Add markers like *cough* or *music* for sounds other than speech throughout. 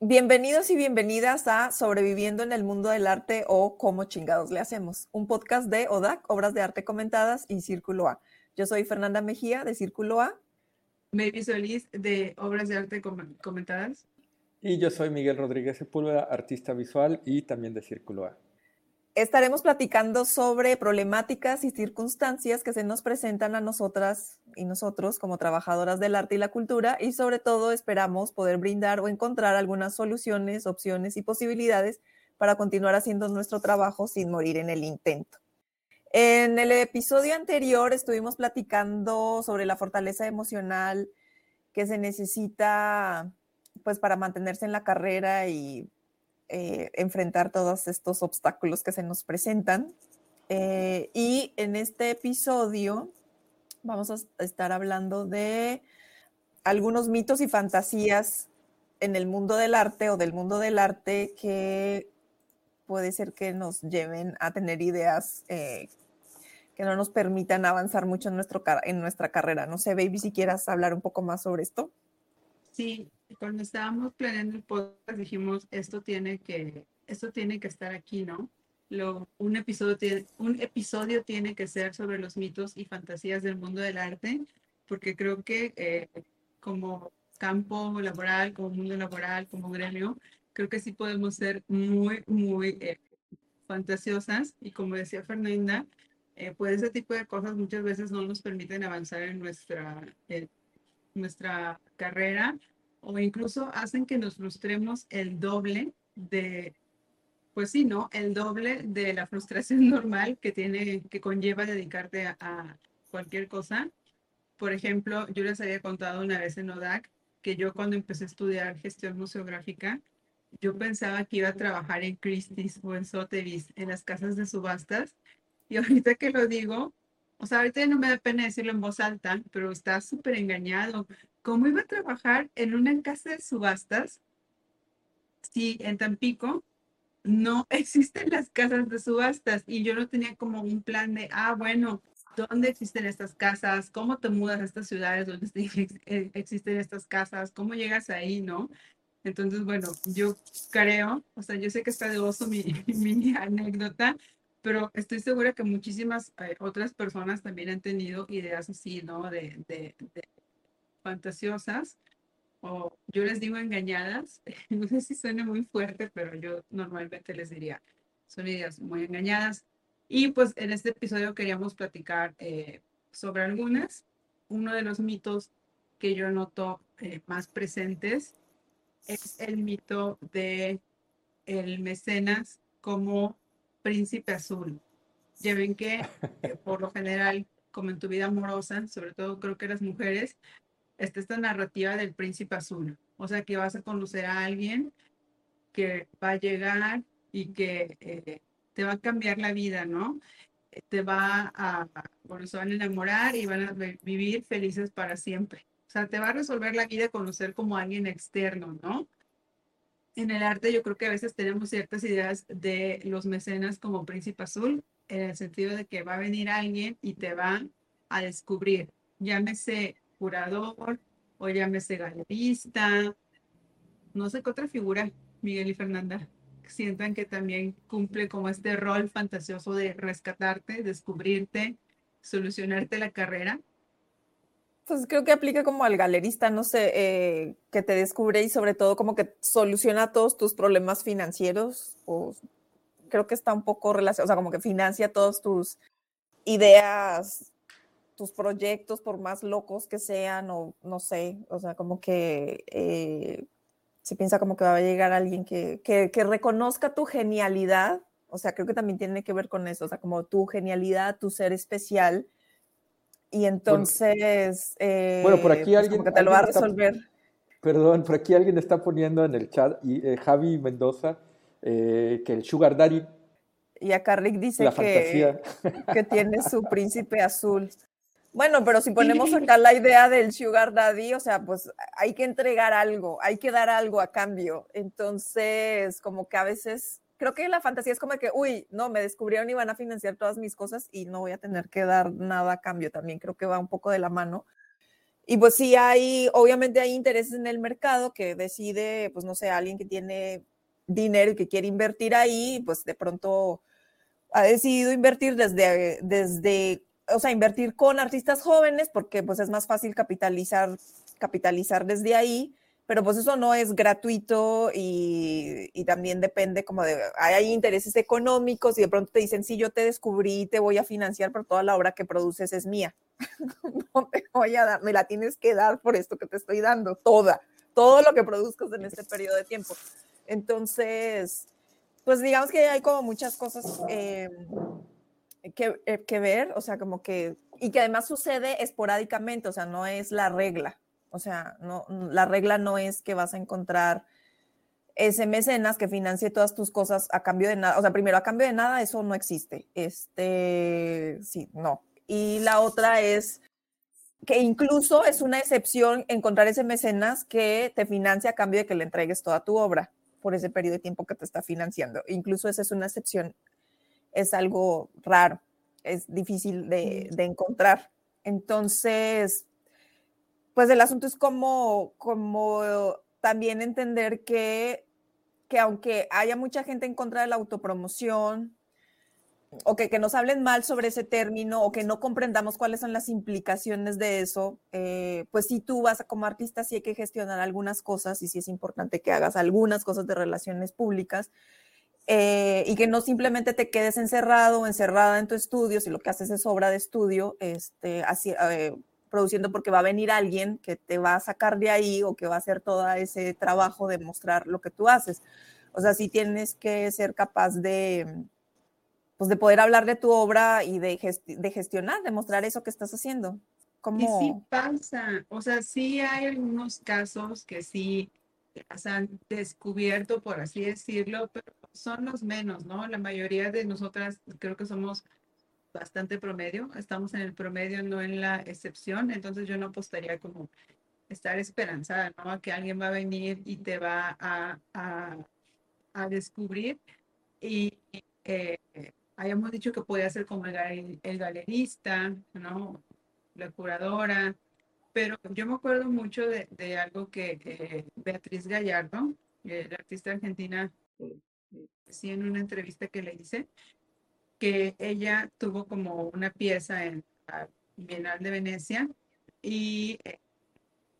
Bienvenidos y bienvenidas a Sobreviviendo en el Mundo del Arte o Cómo chingados le hacemos, un podcast de ODAC, Obras de Arte Comentadas y Círculo A. Yo soy Fernanda Mejía de Círculo A. Maybe Solís de Obras de Arte Comentadas. Y yo soy Miguel Rodríguez Sepúlveda, artista visual y también de Círculo A. Estaremos platicando sobre problemáticas y circunstancias que se nos presentan a nosotras y nosotros como trabajadoras del arte y la cultura y sobre todo esperamos poder brindar o encontrar algunas soluciones, opciones y posibilidades para continuar haciendo nuestro trabajo sin morir en el intento. En el episodio anterior estuvimos platicando sobre la fortaleza emocional que se necesita pues para mantenerse en la carrera y eh, enfrentar todos estos obstáculos que se nos presentan. Eh, y en este episodio vamos a estar hablando de algunos mitos y fantasías en el mundo del arte o del mundo del arte que puede ser que nos lleven a tener ideas eh, que no nos permitan avanzar mucho en, nuestro, en nuestra carrera. No sé, Baby, si quieras hablar un poco más sobre esto. Sí, cuando estábamos planeando el podcast dijimos, esto tiene que, esto tiene que estar aquí, ¿no? Lo, un, episodio tiene, un episodio tiene que ser sobre los mitos y fantasías del mundo del arte, porque creo que eh, como campo laboral, como mundo laboral, como gremio, creo que sí podemos ser muy, muy eh, fantasiosas y como decía Fernanda, eh, pues ese tipo de cosas muchas veces no nos permiten avanzar en nuestra, nuestra carrera o incluso hacen que nos frustremos el doble de, pues sí, ¿no? El doble de la frustración *laughs* normal que tiene, que conlleva dedicarte a, cualquier cosa. Por ejemplo, yo les había contado una vez en ODAC que yo cuando empecé a estudiar gestión museográfica, yo pensaba que iba a trabajar en Christie's o en Sotheby's, en las casas de subastas. Y *laughs* ahorita que lo digo, o sea, ahorita no me da pena decirlo en voz alta, pero está súper engañado. ¿Cómo iba a trabajar en una casa de subastas si en Tampico no *laughs* existen las casas de subastas y yo no tenía como un plan de, ah, bueno, ¿dónde existen estas casas? ¿Cómo te mudas a estas ciudades donde *laughs* eh, existen estas casas? ¿Cómo llegas ahí, no? Entonces, bueno, yo creo, o sea, yo sé que está de oso mi, *laughs* mi anécdota, pero estoy segura que muchísimas eh, otras personas también han tenido ideas así, ¿no? De, fantasiosas, o yo les digo engañadas, *laughs* no sé si suena muy fuerte, pero yo normalmente les diría, son ideas muy engañadas. Y pues en este episodio queríamos platicar eh, sobre algunas. Uno de los mitos que yo noto eh, más presentes es el mito de el mecenas como príncipe azul. Ya ven que eh, por lo general, como en tu vida amorosa, sobre todo creo que las mujeres, está esta narrativa del príncipe azul. O sea, que vas a conocer a alguien que va a llegar y que eh, te va a cambiar la vida, ¿no? Te va a, bueno, se van a enamorar y van a vivir felices para siempre. O sea, te va a resolver la vida conocer como alguien externo, ¿no? en el arte yo creo que a veces tenemos ciertas ideas de los mecenas como príncipe azul, en el sentido de que va a venir alguien y te va a descubrir, llámese curador o llámese galerista, no sé qué otra figura, Miguel y Fernanda, sientan que también cumple como este rol fantasioso de rescatarte, descubrirte, solucionarte la carrera. Pues creo que aplica como al galerista, no sé, eh, que te descubre y sobre todo como que soluciona todos tus problemas financieros. O creo que está un poco relacionado, o sea, como que financia todas tus ideas, tus proyectos, por más locos que sean, o no sé, o sea, como que eh, se piensa como que va a llegar alguien que, que, que reconozca tu genialidad. O sea, creo que también tiene que ver con eso, o sea, como tu genialidad, tu ser especial y entonces, bueno, por aquí pues, alguien, que te lo va a resolver. perdón, por aquí alguien está poniendo en el chat, y, eh, Javi Mendoza, eh, que el Sugar Daddy. Y acá Rick dice que, que tiene su príncipe azul. Bueno, pero si ponemos *laughs* acá la idea del Sugar Daddy, o sea, pues hay que entregar algo, hay que dar algo a cambio. Entonces, como que a veces creo que la fantasía es como que, uy, no, me descubrieron y van a financiar todas mis cosas y no voy a tener que dar nada a cambio también. Creo que va un poco de la mano. y pues sí hay, obviamente hay intereses en el mercado que decide, pues no sé, alguien que tiene dinero y que quiere invertir ahí, pues de pronto ha decidido invertir desde, desde, o sea, invertir con artistas jóvenes porque pues es más fácil capitalizar, capitalizar desde ahí, pero pues eso no es gratuito y, y también depende como de, hay intereses económicos y de pronto te dicen, sí, yo te descubrí, te voy a financiar, pero toda la obra que produces es mía. *laughs* no te voy a dar, me la tienes que dar por esto que te estoy dando, toda, todo lo que produzcas en este periodo de tiempo. Entonces, pues digamos que hay como muchas cosas eh, que, eh, que, ver, o sea, como que, y que además sucede esporádicamente, o sea, no es la regla, o sea, no, la regla no es que vas a encontrar ese mecenas que financie todas tus cosas a cambio de nada, o sea, primero a cambio de nada, eso no existe, este, sí, no, y la otra es que incluso es una excepción encontrar ese mecenas que te financia a cambio de que le entregues toda tu obra por ese periodo de tiempo que te está financiando. Incluso esa es una excepción, es algo raro, es difícil de, de encontrar. Entonces, pues el asunto es como, como también entender que, que aunque haya mucha gente en contra de la autopromoción, o que, que, nos hablen mal sobre ese término o que no comprendamos cuáles son las implicaciones de eso, eh, pues si tú vas como artista, sí hay que gestionar algunas cosas y sí es importante que hagas algunas cosas de relaciones públicas eh, y que no simplemente te quedes encerrado o encerrada en tu estudio, si lo que haces es obra de estudio, este, así, eh, produciendo porque va a venir alguien que te va a sacar de ahí o que va a hacer todo ese trabajo de mostrar lo que tú haces. O sea, sí tienes que ser capaz de pues de poder hablar de tu obra y de, de gestionar, de mostrar eso que estás haciendo. ¿Cómo? Y sí pasa, o sea, sí hay algunos casos que sí se han descubierto, por así decirlo, pero son los menos, ¿no? La mayoría de nosotras creo que somos bastante promedio, estamos en el promedio, no en la excepción, entonces yo no apostaría como estar esperanzada, ¿no? A que alguien va a venir y te va a, a, descubrir y eh, hayamos dicho que podía ser como el, galerista, ¿no? La curadora, pero yo me acuerdo mucho de, algo que eh, Beatriz Gallardo, eh, la artista argentina, sí en una entrevista que le hice, que ella tuvo como una pieza en la Bienal de Venecia y eh,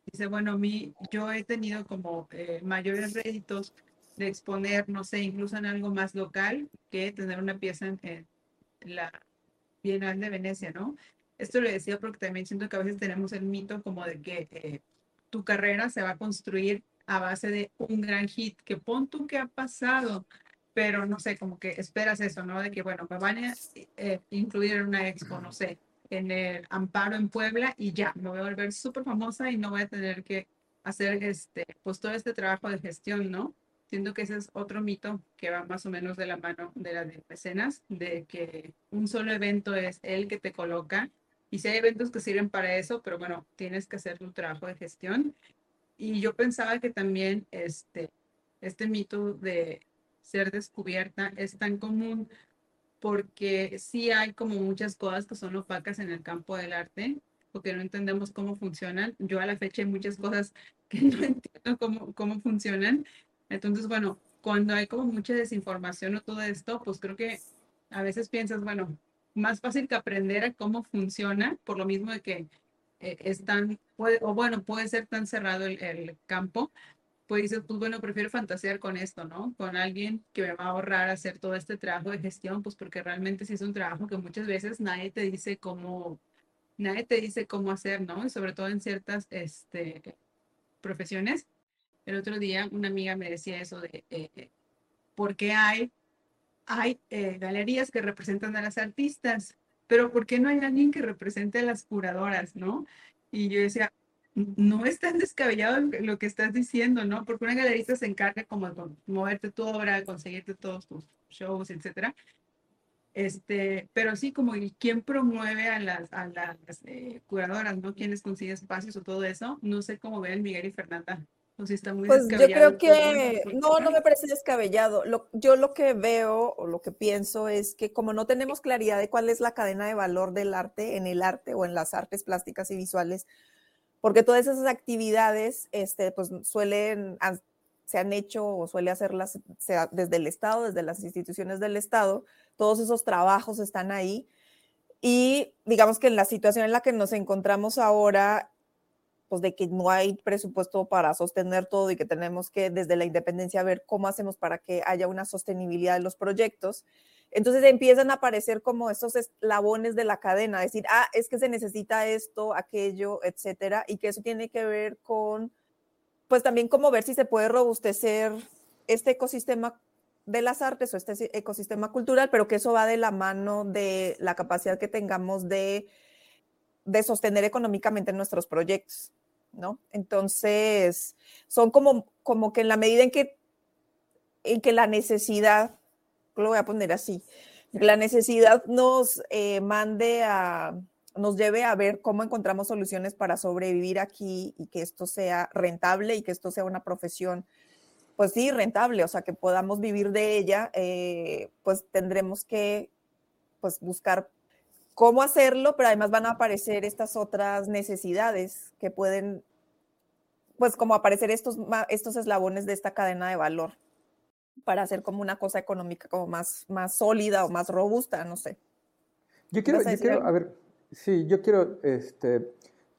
dice, bueno, mi, yo he tenido como mayores réditos de exponer, no sé, incluso en algo más local que tener una pieza en, la Bienal de Venecia, ¿no? Esto lo decía porque también siento que a veces tenemos el mito como de que eh, tu carrera se va a construir a base de un gran hit, que pon tú que ha pasado, pero no sé, como que esperas eso, ¿no? De que, bueno, me van a eh, incluir en una expo, no sé, en el Amparo en Puebla y ya, me voy a volver súper famosa y no voy a tener que hacer este, pues todo este trabajo de gestión, ¿no? Siento que ese es otro mito que va más o menos de la mano de la de mecenas, de que un solo evento es el que te coloca. Y si hay eventos que sirven para eso, pero bueno, tienes que hacer tu trabajo de gestión. Y yo pensaba que también este, este mito de ser descubierta es tan común porque sí hay como muchas cosas que son opacas en el campo del arte, porque no entendemos cómo funcionan. Yo a la fecha hay muchas cosas *laughs* que no entiendo cómo, cómo funcionan entonces, bueno, cuando hay como mucha desinformación o todo esto, pues creo que a veces piensas, bueno, más fácil que aprender a cómo funciona, por lo mismo de que eh, es tan, o bueno, puede ser tan cerrado el, el, campo, pues dices, pues bueno, prefiero fantasear con esto, ¿no? Con alguien que me va a ahorrar hacer todo este trabajo de gestión, pues porque realmente sí es un trabajo que muchas veces nadie te dice cómo, nadie te dice cómo hacer, ¿no? Y sobre todo en ciertas este, profesiones el otro día una amiga me decía eso de eh, por qué hay, hay eh, galerías que representan a las artistas, pero ¿por qué no hay alguien que represente a las curadoras, no? Y yo decía, no es tan descabellado lo que estás diciendo, ¿no? Porque una galerista se encarga como de moverte tu obra, conseguirte todos tus shows, etcétera. Este, pero sí, como quién promueve a las, eh, curadoras, ¿no? ¿Quiénes consigue espacios o todo eso? No sé cómo ven Miguel y Fernanda pues yo creo que no, no me parece descabellado. yo lo que veo o lo que pienso es que como no tenemos claridad de cuál es la cadena de valor del arte en el arte o en las artes plásticas y visuales, porque todas esas actividades, este, pues suelen, se han hecho o suele hacerlas sea desde el Estado, desde las instituciones del Estado, todos esos trabajos están ahí. Y digamos que en la situación en la que nos encontramos ahora, pues de que no hay presupuesto para sostener todo y que tenemos que desde la independencia ver cómo hacemos para que haya una sostenibilidad de los proyectos. Entonces empiezan a aparecer como esos eslabones de la cadena, decir, ah, es que se necesita esto, aquello, etcétera, y que eso tiene que ver con, pues también como ver si se puede robustecer este ecosistema de las artes o este ecosistema cultural, pero que eso va de la mano de la capacidad que tengamos de, de sostener económicamente nuestros proyectos, ¿no? Entonces, son como, como que en la medida en que, en que la necesidad, lo voy a poner así, la necesidad nos eh, mande a, nos lleve a ver cómo encontramos soluciones para sobrevivir aquí y que esto sea rentable y que esto sea una profesión pues sí, rentable, o sea, que podamos vivir de ella, eh, pues tendremos que pues buscar cómo hacerlo, pero además van a aparecer estas otras necesidades que pueden, pues como aparecer estos, estos eslabones de esta cadena de valor para hacer como una cosa económica como más, más sólida o más robusta, no sé. Yo quiero, yo quiero a ver, sí, yo quiero, este,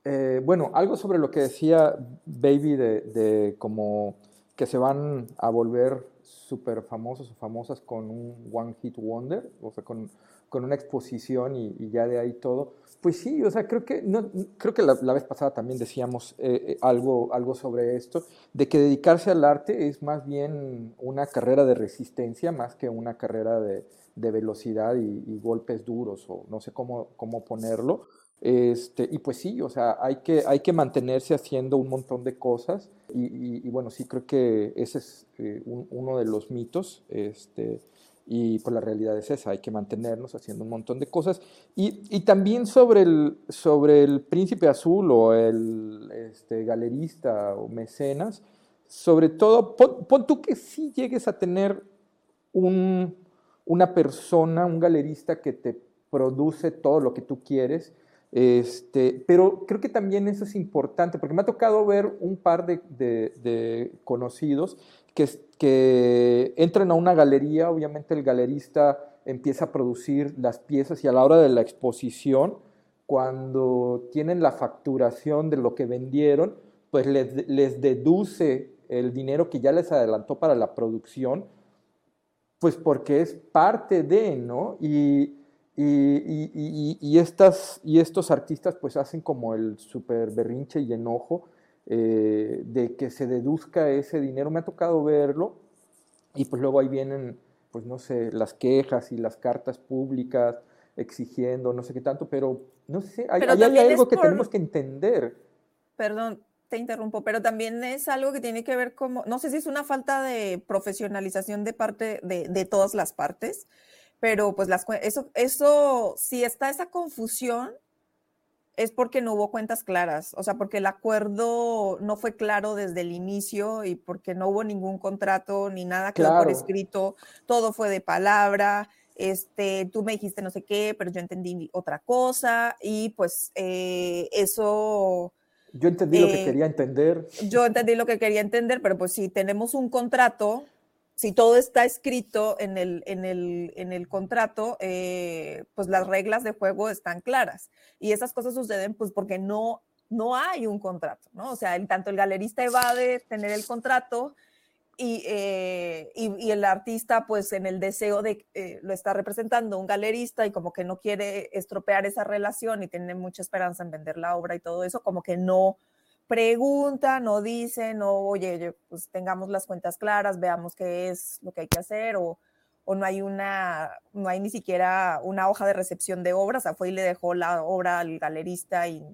eh, bueno, algo sobre lo que decía Baby de, de como que se van a volver súper famosos o famosas con un One Hit Wonder, o sea, con, con una exposición y, ya de ahí todo. Pues sí, o sea, creo que, no, creo que la, vez pasada también decíamos eh, eh, algo, algo sobre esto, de que dedicarse al arte es más bien una carrera de resistencia más que una carrera de, de velocidad y, golpes duros, o no sé cómo, cómo ponerlo. Este, y pues sí, o sea, hay que, hay que mantenerse haciendo un montón de cosas y, bueno, sí creo que ese es eh, uno de los mitos este, y pues la realidad es esa, hay que mantenernos haciendo un montón de cosas. Y, y también sobre el, sobre el príncipe azul o el este, galerista o mecenas, sobre todo, pon, pon, tú que sí llegues a tener un, una persona, un galerista que te produce todo lo que tú quieres, este, pero creo que también eso es importante, porque me ha tocado ver un par de, conocidos que, entran a una galería, obviamente el galerista empieza a producir las piezas y a la hora de la exposición, cuando tienen la facturación de lo que vendieron, pues les, deduce el dinero que ya les adelantó para la producción, pues porque es parte de, ¿no? Y, y, estas, y estos artistas pues hacen como el super berrinche y enojo eh, de que se deduzca ese dinero. Me ha tocado verlo y pues luego ahí vienen, pues no sé, las quejas y las cartas públicas exigiendo, no sé qué tanto, pero no sé, hay, algo que tenemos que entender. Perdón, te interrumpo, pero también es algo que tiene que ver como, no sé si es una falta de profesionalización de parte de, de todas las partes, pero pues las, eso, eso, si está esa confusión, es porque no hubo cuentas claras, o sea, porque el acuerdo no fue claro desde el inicio y porque no hubo ningún contrato ni nada claro. por escrito, todo fue de palabra, este, tú me dijiste no sé qué, pero yo entendí otra cosa y pues eh, eso... Yo entendí lo que eh, quería entender. Yo entendí lo que quería entender, pero pues si tenemos un contrato, si todo está escrito en el, en el, en el contrato, eh, pues las reglas de juego están claras. Y esas cosas suceden pues porque no, no hay un contrato, ¿no? O sea, tanto el galerista evade tener el contrato eh, y, y, el artista pues en el deseo de, eh, lo está representando un galerista y como que no quiere estropear esa relación y tiene mucha esperanza en vender la obra y todo eso, como que no, preguntan no dicen, o oye, pues tengamos las cuentas claras, veamos qué es lo que hay que hacer, o, o, no hay una, no hay ni siquiera una hoja de recepción de obras, o sea, fue y le dejó la obra al galerista y,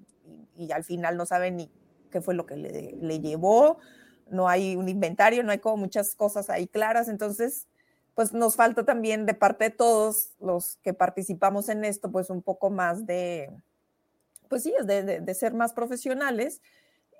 y, al final no sabe ni qué fue lo que le, le, llevó, no hay un inventario, no hay como muchas cosas ahí claras, entonces, pues nos falta también de parte de todos los que participamos en esto, pues un poco más de, pues sí, de, de, de ser más profesionales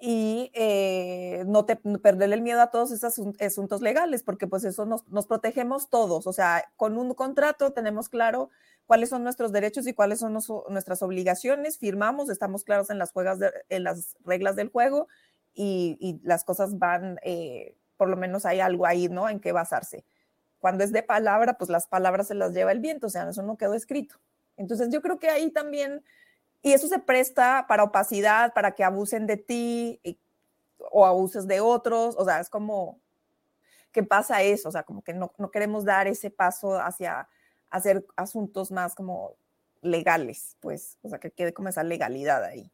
y eh, no te, perderle el miedo a todos esos asuntos legales, porque pues eso nos, nos, protegemos todos. O sea, con un contrato tenemos claro cuáles son nuestros derechos y cuáles son nuestras obligaciones, firmamos, estamos claros en las, juegas en las reglas del juego y, y las cosas van, eh, por lo menos hay algo ahí, ¿no? En qué basarse. Cuando es de palabra, pues las palabras se las lleva el viento, o sea, eso no quedó escrito. Entonces yo creo que ahí también y eso se presta para opacidad, para que abusen de ti o abuses de otros. O sea, es como que pasa eso, o sea, como que no, no queremos dar ese paso hacia hacer asuntos más como legales, pues, o sea, que quede como esa legalidad ahí.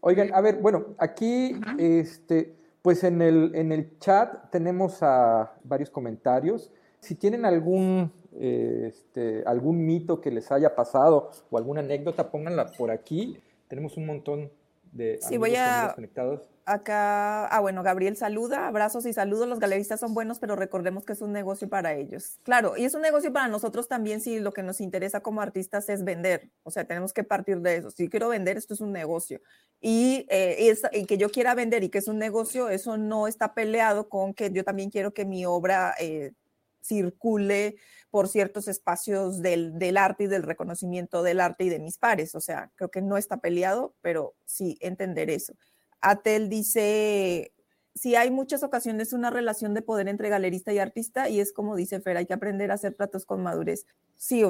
Oigan, a ver, bueno, aquí, este, pues en el, en el chat tenemos a varios comentarios. Si tienen algún este, algún mito que les haya pasado o alguna anécdota, pónganla por aquí. Tenemos un montón de sí, voy a, conectados. Acá, ah, bueno, Gabriel saluda, abrazos y saludos. Los galeristas son buenos, pero recordemos que es un negocio para ellos. Claro, y es un negocio para nosotros también si lo que nos interesa como artistas es vender. O sea, tenemos que partir de eso. Si quiero vender, esto es un negocio. Y, eh, y que yo quiera vender y que es un negocio, eso no está peleado con que yo también quiero que mi obra eh, circule por ciertos espacios del, del, arte y del reconocimiento del arte y de mis pares. O sea, creo que no está peleado, pero sí entender eso. Atel dice, sí hay muchas ocasiones una relación de poder entre galerista y artista y es como dice Fer, hay que aprender a hacer tratos con madurez. Sí,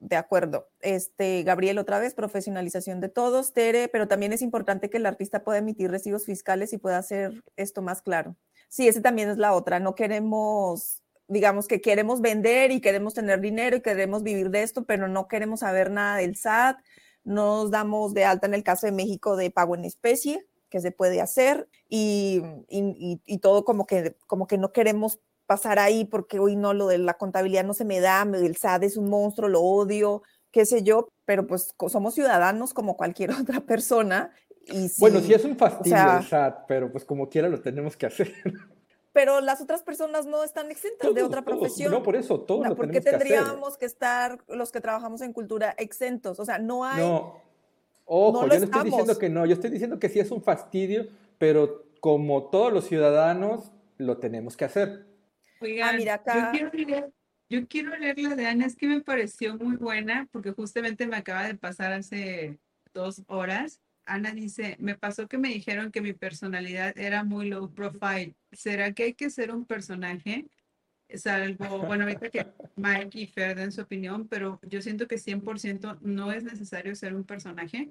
de acuerdo. Este, Gabriel, otra vez, profesionalización de todos, Tere, pero también es importante que el artista pueda emitir recibos fiscales y pueda hacer esto más claro. Sí, ese también es la otra. No queremos digamos que queremos vender y queremos tener dinero y queremos vivir de esto, pero no queremos saber nada del SAT, nos damos de alta en el caso de México de pago en especie, que se puede hacer, y, y, todo como que, como que no queremos pasar ahí porque hoy no, lo de la contabilidad no se me da, el SAT es un monstruo, lo odio, qué sé yo, pero pues somos ciudadanos como cualquier *laughs* otra persona. Y bueno, sí es un fastidio el SAT, pero pues como quiera lo tenemos que hacer pero las otras personas no están exentas de otra profesión. No, por eso, todos no, porque tendríamos que, estar los que trabajamos en cultura exentos, o sea, no hay... No, ojo, yo no estoy diciendo que no, yo estoy diciendo que sí es un fastidio, pero como todos los ciudadanos, lo tenemos que hacer. Oigan, ah, mira acá... yo, quiero leer, yo quiero leer la de Ana, es que me pareció muy buena, porque justamente me acaba de pasar hace dos horas Ana dice, me pasó que me dijeron que mi personalidad era muy low profile. ¿Será que hay que ser un personaje? Salvo, bueno, ahorita que Mike y Fer den su opinión, pero yo siento que 100% no es necesario ser un personaje.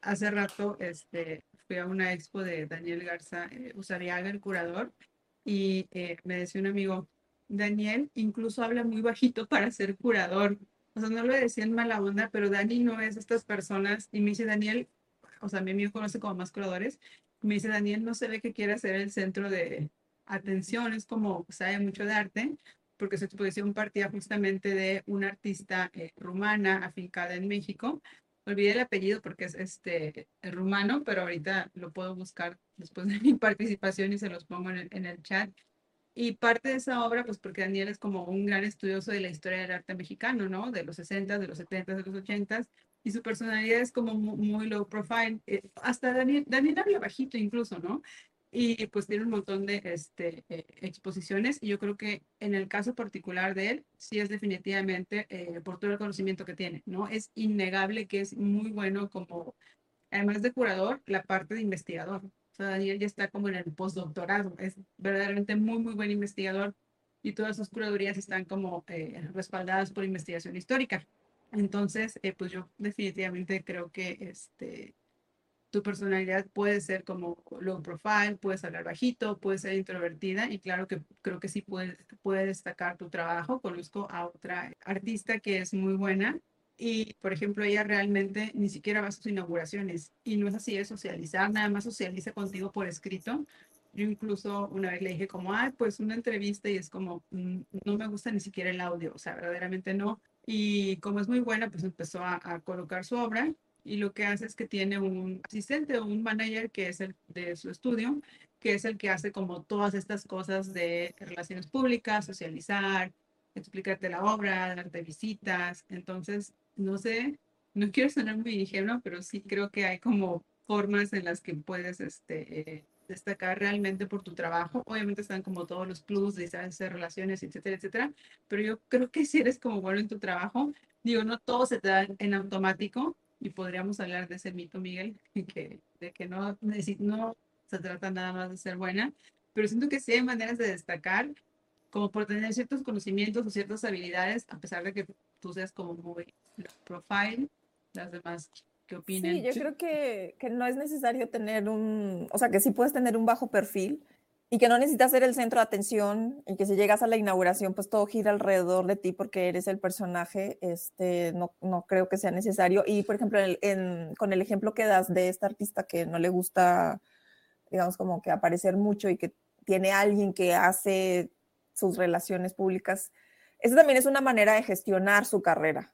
Hace rato este, fui a una expo de Daniel Garza eh, Usariaga, el curador, y eh, me decía un amigo, Daniel incluso habla muy bajito para ser curador. O sea, no lo decía en mala onda, pero Dani no es estas personas. Y me dice, Daniel, o sea, mi amigo conoce como más curadores, me dice, Daniel no se ve que quiera ser el centro de atención, es como sabe mucho de arte, porque su exposición partía justamente de una artista eh, rumana afincada en México. Olvidé el apellido porque es este rumano, pero ahorita lo puedo buscar después de mi participación y se los pongo en el, en el chat. Y parte de esa obra, pues porque Daniel es como un gran estudioso de la historia del arte mexicano, ¿no? De los 60, de los 70, de los 80, y su personalidad es como muy, low profile. Eh, hasta Daniel, Daniel habla bajito incluso, ¿no? Y pues tiene un montón de este, eh, exposiciones y yo creo que en el caso particular de él, sí es definitivamente eh, por todo el conocimiento que tiene, ¿no? Es innegable que es muy bueno como, además de curador, la parte de investigador. O sea, Daniel ya está como en el postdoctorado, es verdaderamente muy, muy buen investigador y todas sus curadurías están como respaldadas por investigación histórica. Entonces, eh, pues yo definitivamente creo que este, tu personalidad puede ser como low profile, puedes hablar bajito, puedes ser introvertida y claro que creo que sí puede, puede destacar tu trabajo. Conozco a otra artista que es muy buena y, por ejemplo, ella realmente ni siquiera va a sus inauguraciones y no es así de socializar, nada más socializa contigo por escrito. Yo incluso una vez le dije como, ay, pues una entrevista y es como, mm, no me gusta ni siquiera el audio, o sea, verdaderamente no y como es muy buena, pues empezó a, colocar su obra y lo que hace es que tiene un asistente o un manager que es el de su estudio, que es el que hace como todas estas cosas de relaciones públicas, socializar, explicarte la obra, darte visitas. Entonces, no sé, no quiero sonar muy ingenuo, pero sí creo que hay como formas en las que puedes este, destacar realmente por tu trabajo. Obviamente están como todos los plus de hacer relaciones, etcétera, etcétera. Pero yo creo que si eres como bueno en tu trabajo, digo, no todo se te da en automático y podríamos hablar de ese mito, Miguel, *laughs* que, de que no, no se trata nada más de ser buena, pero siento que sí hay maneras de destacar, como por tener ciertos conocimientos o ciertas habilidades, a pesar de que tú seas como muy profile, las demás ¿Qué opinan? Sí, yo creo que, que, no es necesario tener un, o sea, que sí puedes tener un bajo perfil y que no necesitas ser el centro de atención y que si llegas a la inauguración, pues todo gira alrededor de ti porque eres el personaje, este, no, no creo que sea necesario. Y, por ejemplo, en, con el ejemplo que das de esta artista que no le gusta, digamos, como que aparecer mucho y que tiene alguien que hace sus relaciones públicas, eso también es una manera de gestionar su carrera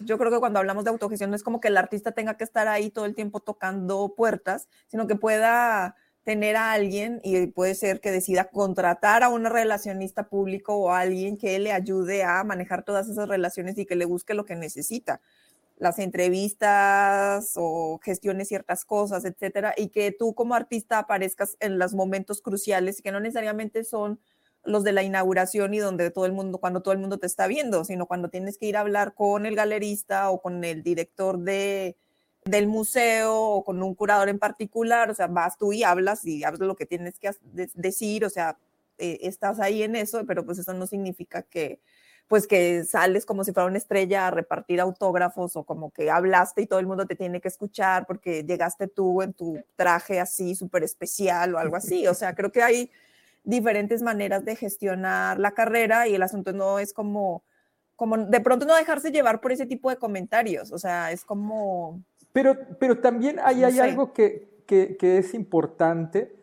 yo creo que cuando hablamos de autogestión no es como que el artista tenga que estar ahí todo el tiempo tocando puertas, sino que pueda tener a alguien y puede ser que decida contratar a un relacionista público o a alguien que le ayude a manejar todas esas relaciones y que le busque lo que necesita, las entrevistas o gestione ciertas cosas, etcétera, y que tú como artista aparezcas en los momentos cruciales que no necesariamente son los de la inauguración y donde todo el mundo, cuando todo el mundo te está viendo, sino cuando tienes que ir a hablar con el galerista o con el director de, del museo o con un curador en particular, o sea, vas tú y hablas y hablas lo que tienes que decir, o sea, eh, estás ahí en eso, pero pues eso no significa que pues que sales como si fuera una estrella a repartir autógrafos o como que hablaste y todo el mundo te tiene que escuchar porque llegaste tú en tu traje así súper especial o algo así, o sea, creo que hay diferentes maneras de gestionar la carrera y el asunto no es como, como de pronto no dejarse llevar por ese tipo de comentarios, o sea, es como... Pero, pero también hay, hay algo que, que, que, es importante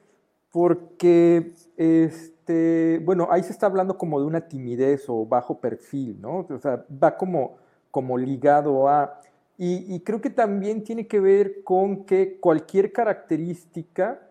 porque, este, bueno, ahí se está hablando como de una timidez o bajo perfil, ¿no? O sea, va como, como ligado a... Y, y creo que también tiene que ver con que cualquier característica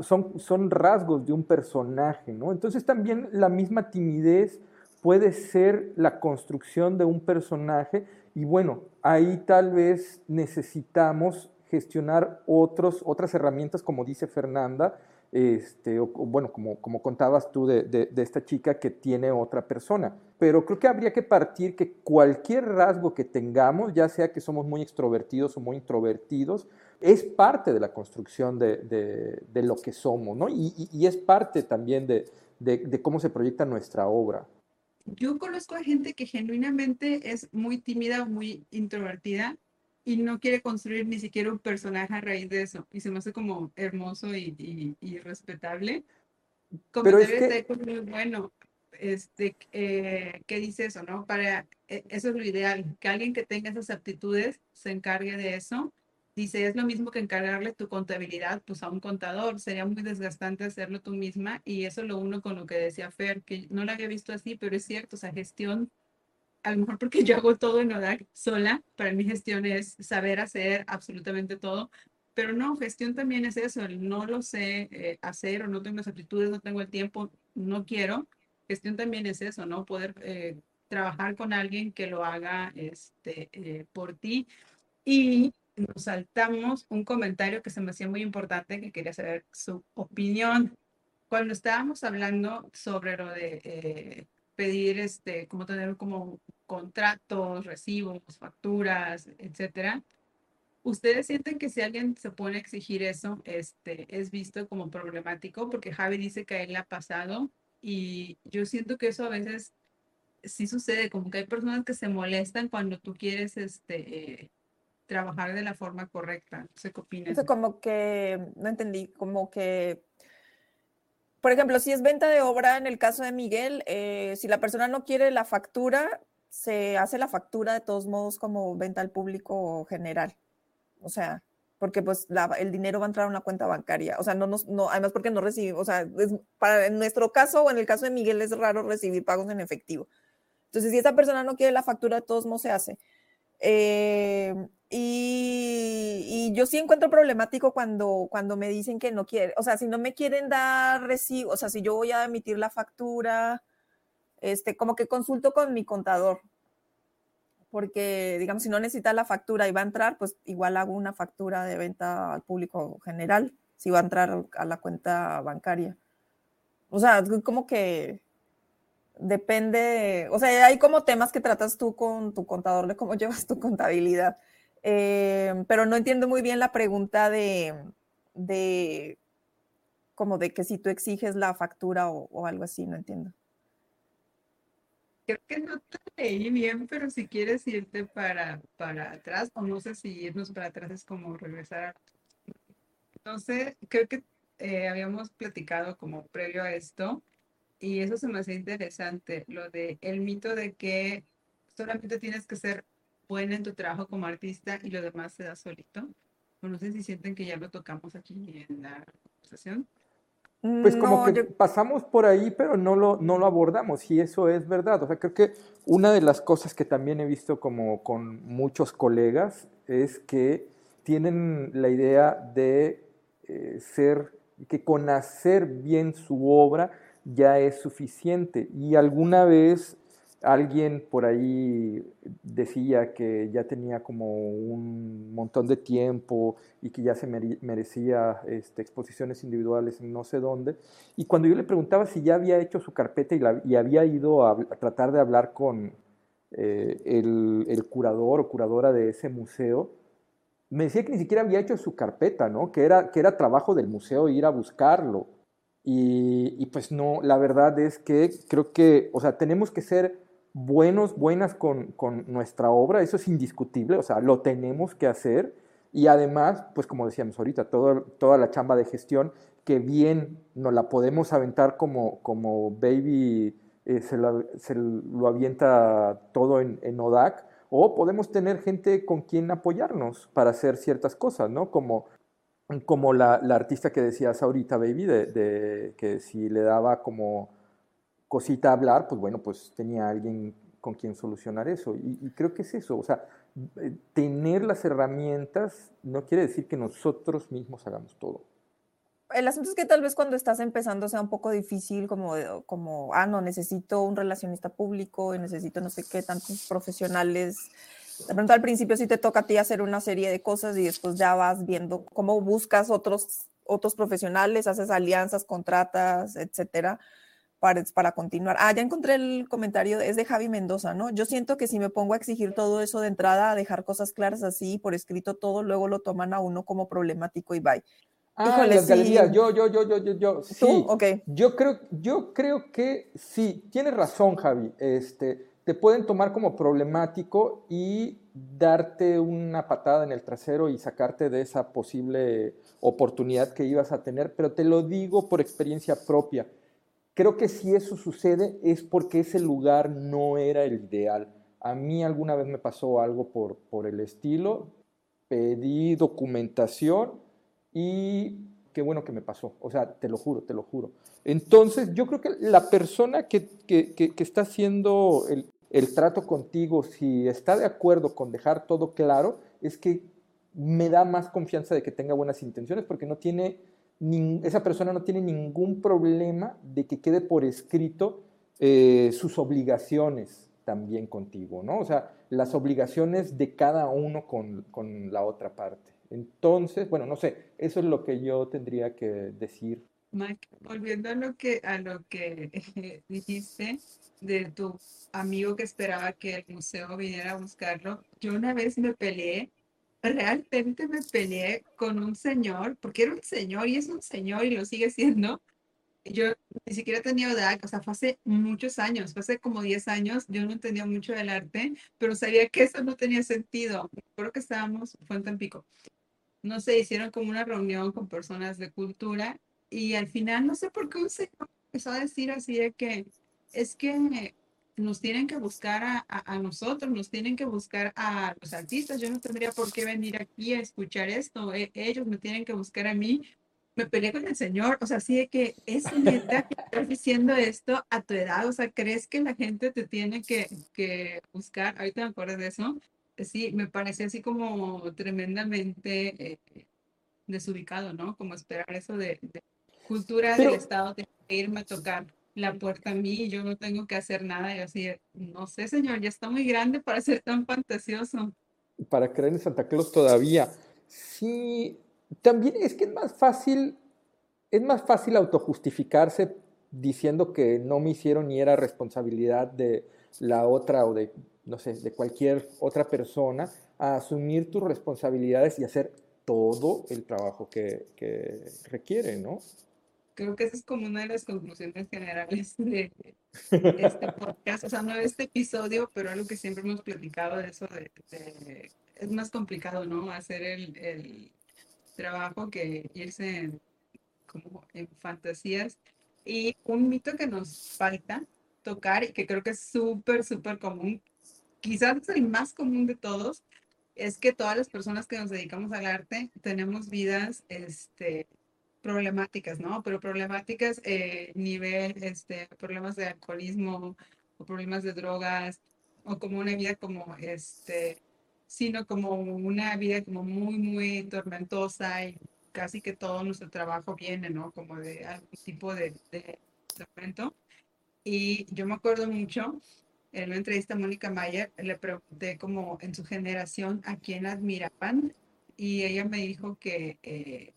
son, rasgos de un personaje, ¿no? Entonces también la misma timidez puede ser la construcción de un personaje y bueno, ahí tal vez necesitamos gestionar otros, otras herramientas, como dice Fernanda, este, bueno, como, como contabas tú de, de, esta chica que tiene otra persona. Pero creo que habría que partir que cualquier rasgo que tengamos, ya sea que somos muy extrovertidos o muy introvertidos, es parte de la construcción de, de, lo que somos, ¿no? Y, y, es parte también de, de, cómo se proyecta nuestra obra. Yo conozco a gente que genuinamente es muy tímida o muy introvertida y no quiere construir ni siquiera un personaje a raíz de eso. Y se me hace como hermoso y, y, respetable. Pero es que... muy bueno. Este, eh, ¿Qué dice eso, no? Para, eh, eso es lo ideal, que alguien que tenga esas aptitudes se encargue de eso Dice, es lo mismo que encargarle tu contabilidad pues a un contador, sería muy desgastante hacerlo tú misma y eso lo uno con lo que decía Fer, que no lo había visto así, pero es cierto, o sea, gestión, a lo mejor porque *laughs* yo hago todo en ODAC sola, para mí gestión es saber hacer absolutamente todo, pero no, gestión también es eso, no lo sé eh, hacer o no tengo las aptitudes, no tengo el tiempo, no quiero, gestión también es eso, ¿no? Poder eh, trabajar con alguien que lo haga este, eh, por ti. Y nos saltamos un comentario que se me hacía muy importante, que quería saber su opinión. Cuando estábamos hablando sobre lo de eh, pedir, este, como tener como contratos, recibos, facturas, etcétera, ¿ustedes sienten que si alguien se pone a exigir eso, este, es visto como problemático? Porque Javi dice que a él le ha pasado y yo siento que eso a veces sí sucede, como que hay personas que se molestan cuando tú quieres, este, trabajar de la forma correcta. Qué opinas. Eso como que, no entendí, como que, por ejemplo, si es venta de obra, en el caso de Miguel, eh, si la persona no quiere la factura, se hace la factura de todos modos como venta al público general. O sea, porque pues el dinero va a entrar a una cuenta bancaria. O sea, no, no, además porque no recibimos, o sea, para en nuestro caso o en el caso de Miguel es raro recibir pagos en efectivo. Entonces, si esa persona no quiere la factura, de todos modos se hace. Eh, y, yo sí encuentro problemático cuando, cuando me dicen que no quieren, o sea, si no me quieren dar recibo, o sea, si yo voy a emitir la factura, este, como que consulto con mi contador, porque, digamos, si no necesita la factura y va a entrar, pues igual hago una factura de venta al público general si va a entrar a la cuenta bancaria. O sea, como que depende, o sea, hay como temas que tratas tú con tu contador de cómo *laughs* llevas tu contabilidad, eh, pero no entiendo muy bien la pregunta de, de, como de que si tú exiges la factura o, algo así, no entiendo. Creo que no te leí bien, pero si quieres irte para, para atrás, o no sé si irnos para atrás es como regresar. Entonces, creo que eh, habíamos platicado como previo a esto, y eso se me hace interesante, lo de el mito de que solamente tienes que ser buena en tu trabajo como artista y lo demás se da solito. No sé si sienten que ya lo tocamos aquí en la conversación. Pues como que pasamos por ahí, pero no lo, no lo abordamos, y eso es verdad. O sea, creo que una de las cosas que también he visto como con muchos colegas es que tienen la idea de eh, ser, que con hacer bien su obra ya es suficiente. Y alguna vez alguien por ahí decía que ya tenía como un montón de tiempo y que ya se merecía este, exposiciones individuales en no sé dónde. Y cuando yo le preguntaba si ya había hecho su carpeta y, había ido a, tratar de hablar con eh, el, curador o curadora de ese museo, me decía que ni siquiera había hecho su carpeta, ¿no? Que era, que era trabajo del museo ir a buscarlo. Y, y pues no, la verdad es que creo que, o sea, tenemos que ser buenos, buenas con, con, nuestra obra, eso es indiscutible, o sea, lo tenemos que hacer. Y además, pues como decíamos ahorita, todo, toda la chamba de gestión, que bien nos la podemos aventar como, como Baby eh, se, se, lo avienta todo en, en, ODAC, o podemos tener gente con quien apoyarnos para hacer ciertas cosas, ¿no? Como, como la, la artista que decías ahorita, Baby, de que si le daba como cosita hablar, pues bueno, pues tenía alguien con quien solucionar eso. Y, creo que es eso, o sea, eh, tener las herramientas no quiere decir que nosotros mismos hagamos todo. El asunto es que tal vez cuando estás empezando sea un poco difícil, como, como ah, no, necesito un relacionista público y necesito no sé qué, tantos profesionales. De pronto al principio sí te toca a ti hacer una serie de cosas y después ya vas viendo cómo buscas otros, otros profesionales, haces alianzas, contratas, etcétera para, continuar. Ah, ya encontré el comentario, es de Javi Mendoza, ¿no? Yo siento que si me pongo a exigir todo eso de entrada, a dejar cosas claras así, por escrito todo, luego lo toman a uno como problemático y bye. Ah, las galerías, yo, yo, yo, yo, yo, yo, sí. Ok. Yo creo, yo creo que sí, tienes razón, Javi. Este, te pueden tomar como problemático y darte una patada en el trasero y sacarte de esa posible oportunidad que ibas a tener, pero te lo digo por experiencia propia Creo que si eso sucede es porque ese lugar no era el ideal. A mí alguna vez me pasó algo por, por el estilo, pedí documentación y qué bueno que me pasó. O sea, te lo juro, te lo juro. Entonces, yo creo que la persona que, que, está haciendo el, el, trato contigo, si está de acuerdo con dejar todo claro, es que me da más confianza de que tenga buenas intenciones porque no tiene esa persona no tiene ningún problema de que quede por escrito eh, sus obligaciones también contigo, ¿no? O sea, las obligaciones de cada uno con, con, la otra parte. Entonces, bueno, no sé, eso es lo que yo tendría que decir. Mike, volviendo a lo que, a lo que dijiste de tu amigo que esperaba que el museo viniera a buscarlo, yo una vez me peleé realmente me peleé con un señor, porque era un señor y es un señor y lo sigue siendo. Yo ni siquiera tenía edad, o sea, fue hace muchos años, fue hace como 10 años, yo no entendía mucho del arte, pero sabía que eso no tenía sentido. Creo que estábamos, fue en Tampico. No sé, hicieron como una reunión con personas de cultura y al final, no sé por qué un señor empezó a decir así de que es que nos tienen que buscar a, a, nosotros, nos tienen que buscar a los artistas. Yo no tendría por qué venir aquí a escuchar esto. E, ellos me tienen que buscar a mí. Me peleé con el Señor. O sea, sí de que es neta que estás diciendo esto a tu edad. O sea, ¿crees que la gente te tiene que, que buscar? Ahorita me acuerdo de eso. Sí, me parece así como tremendamente eh, desubicado, ¿no? Como esperar eso de, cultura del Estado, de irme a tocar la puerta a mí, yo no tengo que hacer nada. Y así, no sé, señor, ya está muy grande para ser tan fantasioso. Para creer en Santa Claus todavía. Sí, también es que es más fácil, es más fácil autojustificarse diciendo que no me hicieron ni era responsabilidad de la otra o de, no sé, de cualquier otra persona, a asumir tus responsabilidades y hacer todo el trabajo que, que requiere, ¿no? Creo que esa es como una de las conclusiones generales de este *laughs* podcast, o sea, no de este episodio, pero algo que siempre hemos platicado de eso, de, es más complicado, ¿no? Hacer el, el trabajo que irse en, como en fantasías. Y un mito que nos falta tocar y que creo que es súper, súper común, quizás es el más común de todos, es que todas las personas que nos dedicamos al arte tenemos vidas este, problemáticas, ¿no? Pero problemáticas eh, nivel, este, problemas de alcoholismo o problemas de drogas o como una vida como, este, sino como una vida como muy, muy tormentosa y casi que todo nuestro trabajo viene, ¿no? Como de algún tipo de, tormento. Y yo me acuerdo mucho en una entrevista a Mónica Mayer, le pregunté como en su generación a quién admiraban y ella me dijo que eh,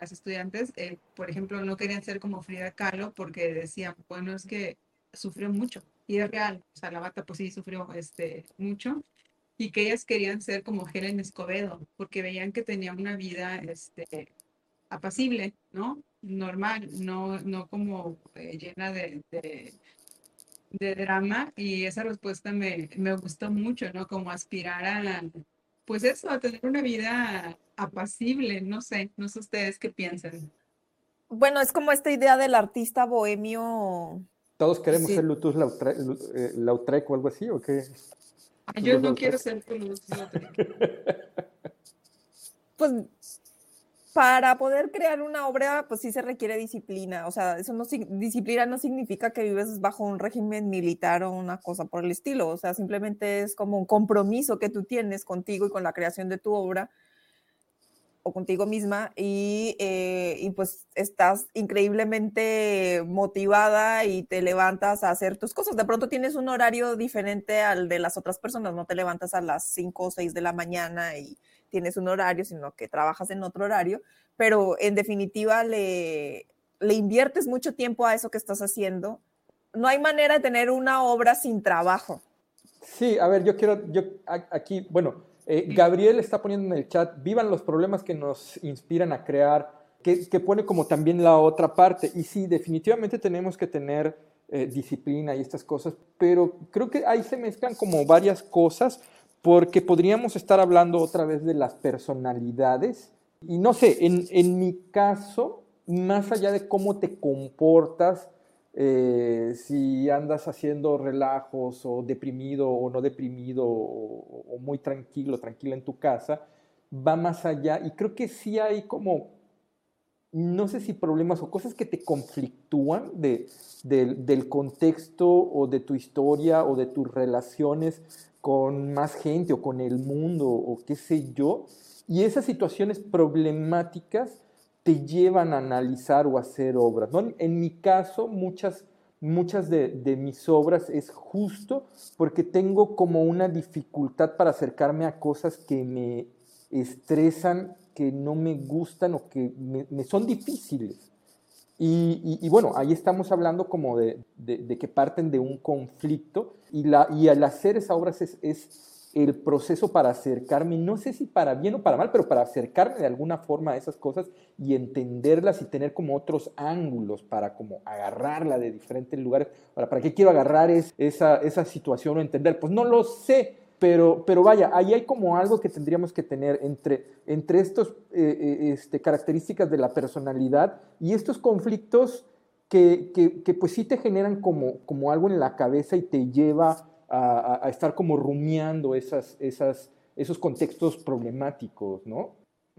las estudiantes, eh, por ejemplo, no querían ser como Frida Kahlo porque decían, bueno, es que sufrió mucho y es real, o sea, la bata pues sí sufrió este, mucho y que ellas querían ser como Helen Escobedo porque veían que tenía una vida este, apacible, ¿no? Normal, no, no como eh, llena de de drama y esa respuesta me, me gustó mucho, ¿no? Como aspirar a, pues eso, a tener una vida apacible, no sé, no sé ustedes qué piensan. Bueno, es como esta idea del artista bohemio. Todos queremos ser Lutus eh, Lautrec, o algo así, ¿o qué? Yo no quiero ser Lutus Lautrec. *laughs* pues para poder crear una obra, pues sí se requiere disciplina. O sea, eso no disciplina no significa que vives bajo un régimen militar o una cosa por el estilo. O sea, simplemente es como un compromiso que tú tienes contigo y con la creación de tu obra o contigo misma y, eh, y pues estás increíblemente motivada y te levantas a hacer tus cosas. De pronto tienes un horario diferente al de las otras personas, no te levantas a las 5 o 6 de la mañana y tienes un horario, sino que trabajas en otro horario, pero en definitiva le, le inviertes mucho tiempo a eso que estás haciendo. No hay manera de tener una obra sin trabajo. Sí, a ver, yo quiero, yo aquí, bueno, eh, Gabriel está poniendo en el chat, vivan los problemas que nos inspiran a crear, que, que pone como también la otra parte. Y sí, definitivamente tenemos que tener eh, disciplina y estas cosas, pero creo que ahí se mezclan como varias cosas porque podríamos estar hablando otra vez de las personalidades. Y no sé, en, mi caso, más allá de cómo te comportas, eh, si andas haciendo relajos o deprimido o no deprimido o, muy tranquilo, tranquila en tu casa, va más allá. Y creo que sí hay como, no sé si problemas o cosas que te conflictúan de, del contexto o de tu historia o de tus relaciones con más gente o con el mundo o qué sé yo. Y esas situaciones problemáticas te llevan a analizar o a hacer obras. ¿no? En mi caso, muchas, muchas de, de, mis obras es justo porque tengo como una dificultad para acercarme a cosas que me estresan, que no me gustan o que me, me son difíciles. Y, bueno, ahí estamos hablando como de, de, que parten de un conflicto y, la, y al hacer esa obra es, es, el proceso para acercarme, no sé si para bien o para mal, pero para acercarme de alguna forma a esas cosas y entenderlas y tener como otros ángulos para como agarrarla de diferentes lugares. Ahora, ¿para qué quiero agarrar es, esa, esa situación o entender? Pues no lo sé, pero, pero vaya, ahí hay como algo que tendríamos que tener entre, entre estas eh, eh, este, características de la personalidad y estos conflictos que, que, pues sí te generan como, como algo en la cabeza y te lleva a, a, estar como rumiando esas, esas, esos contextos problemáticos, ¿no?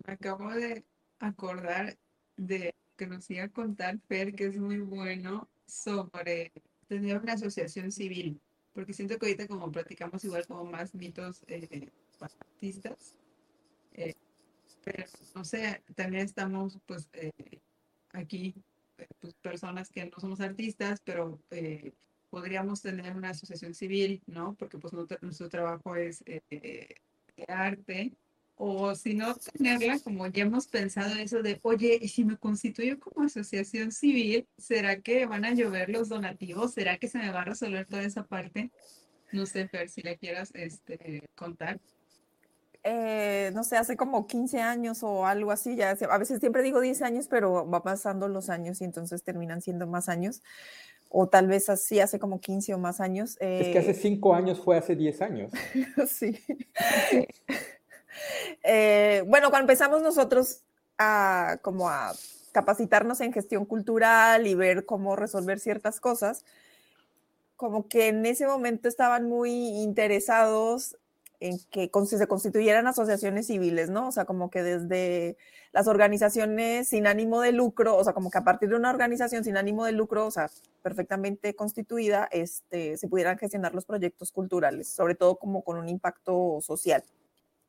Me acabo de acordar de que nos iba a contar Fer, que es muy bueno, sobre tener una asociación civil porque siento que ahorita como platicamos igual como más mitos eh, artistas, eh, pero no sé, también estamos pues eh, aquí pues, personas que no somos artistas, pero podríamos tener una asociación civil, ¿no? Porque pues nuestro, trabajo es de arte o si no tenerla, como ya hemos pensado eso de, oye, y si me constituyo como asociación civil, ¿será que van a llover los donativos? ¿Será que se me va a resolver toda esa parte? No sé, Fer, si le quieras este, contar. Eh, no sé, hace como 15 años o algo así, ya a veces siempre digo 10 años, pero va pasando los años y entonces terminan siendo más años, o tal vez así hace como 15 o más años. es que hace 5 eh, años fue hace 10 años. *laughs* sí. *laughs* Eh, bueno, cuando empezamos nosotros a como a capacitarnos en gestión cultural y ver cómo resolver ciertas cosas, como que en ese momento estaban muy interesados en que se constituyeran asociaciones civiles, ¿no? O sea, como que desde las organizaciones sin ánimo de lucro, o sea, como que a partir de una organización sin ánimo de lucro, o sea, perfectamente constituida, este, se pudieran gestionar los proyectos culturales, sobre todo como con un impacto social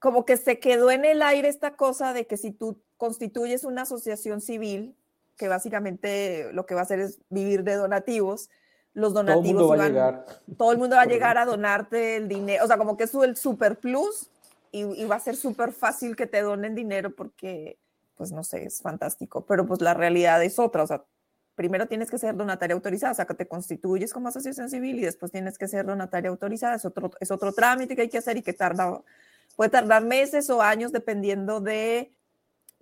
como que se quedó en el aire esta cosa de que si tú constituyes una asociación civil, que básicamente lo que va a hacer es vivir de donativos, los donativos todo el mundo va a llegar, todo el mundo va a, llegar a donarte el dinero, o sea, como que es el super plus y, va a ser súper fácil que te donen dinero porque, pues no sé, es fantástico, pero pues la realidad es otra, o sea, primero tienes que ser donataria autorizada, o sea, que te constituyes como asociación civil y después tienes que ser donataria autorizada, es otro, es otro trámite que hay que hacer y que tarda Puede tardar meses o años dependiendo de,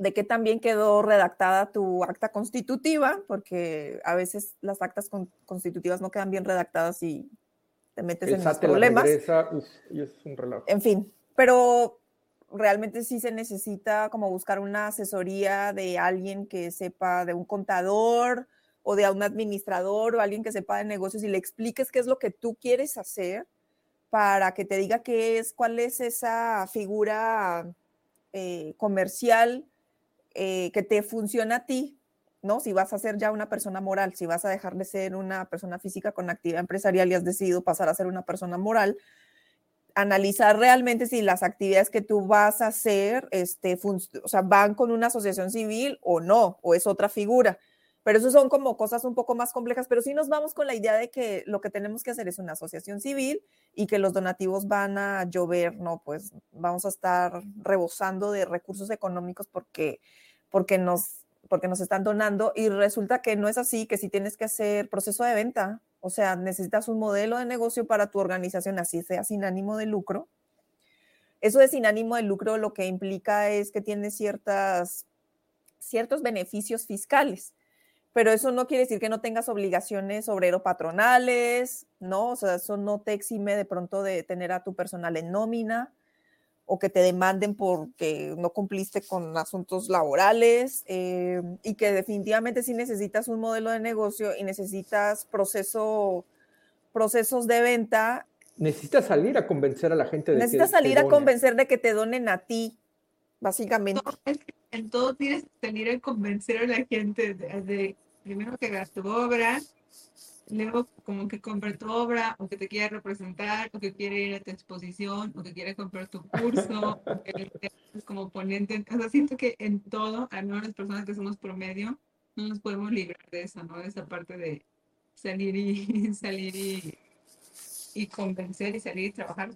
de qué también quedó redactada tu acta constitutiva, porque a veces las actas constitutivas no quedan bien redactadas y te metes en los problemas. y es un relajo. En fin, pero realmente sí se necesita como buscar una asesoría de alguien que sepa, de un contador o de un administrador o alguien que sepa de negocios y le expliques qué es lo que tú quieres hacer para que te diga qué es, cuál es esa figura eh, comercial eh, que te funciona a ti, ¿no? Si vas a ser ya una persona moral, si vas a dejar de ser una persona física con actividad empresarial y has decidido pasar a ser una persona moral, analizar realmente si las actividades que tú vas a hacer este, o sea, van con una asociación civil o no, o es otra figura. Pero eso son como cosas un poco más complejas, pero sí nos vamos con la idea de que lo que tenemos que hacer es una asociación civil y que los donativos van a llover, ¿no? Pues vamos a estar rebosando de recursos económicos porque, porque, nos, porque nos están donando y resulta que no es así, que si tienes que hacer proceso de venta, o sea, necesitas un modelo de negocio para tu organización, así sea sin ánimo de lucro. Eso de sin ánimo de lucro lo que implica es que tiene ciertas, ciertos beneficios fiscales pero eso no quiere decir que no tengas obligaciones obrero-patronales, ¿no? O sea, eso no te exime de pronto de tener a tu personal en nómina o que te demanden porque no cumpliste con asuntos laborales eh, y que definitivamente sí necesitas un modelo de negocio y necesitas proceso, procesos de venta. Necesitas salir a convencer a la gente de necesitas salir a convencer de que te donen a ti, básicamente en todo tienes que salir a convencer a la gente de, primero que hagas tu obra, luego como que compre tu obra, o que te quiera representar, o que quiere ir a tu exposición, o que quiere comprar tu curso, o que como ponente. O sea, siento que en todo, al menos las personas que somos promedio, no nos podemos librar de eso, ¿no? De esa parte de salir y *laughs* salir y, y convencer y salir y trabajar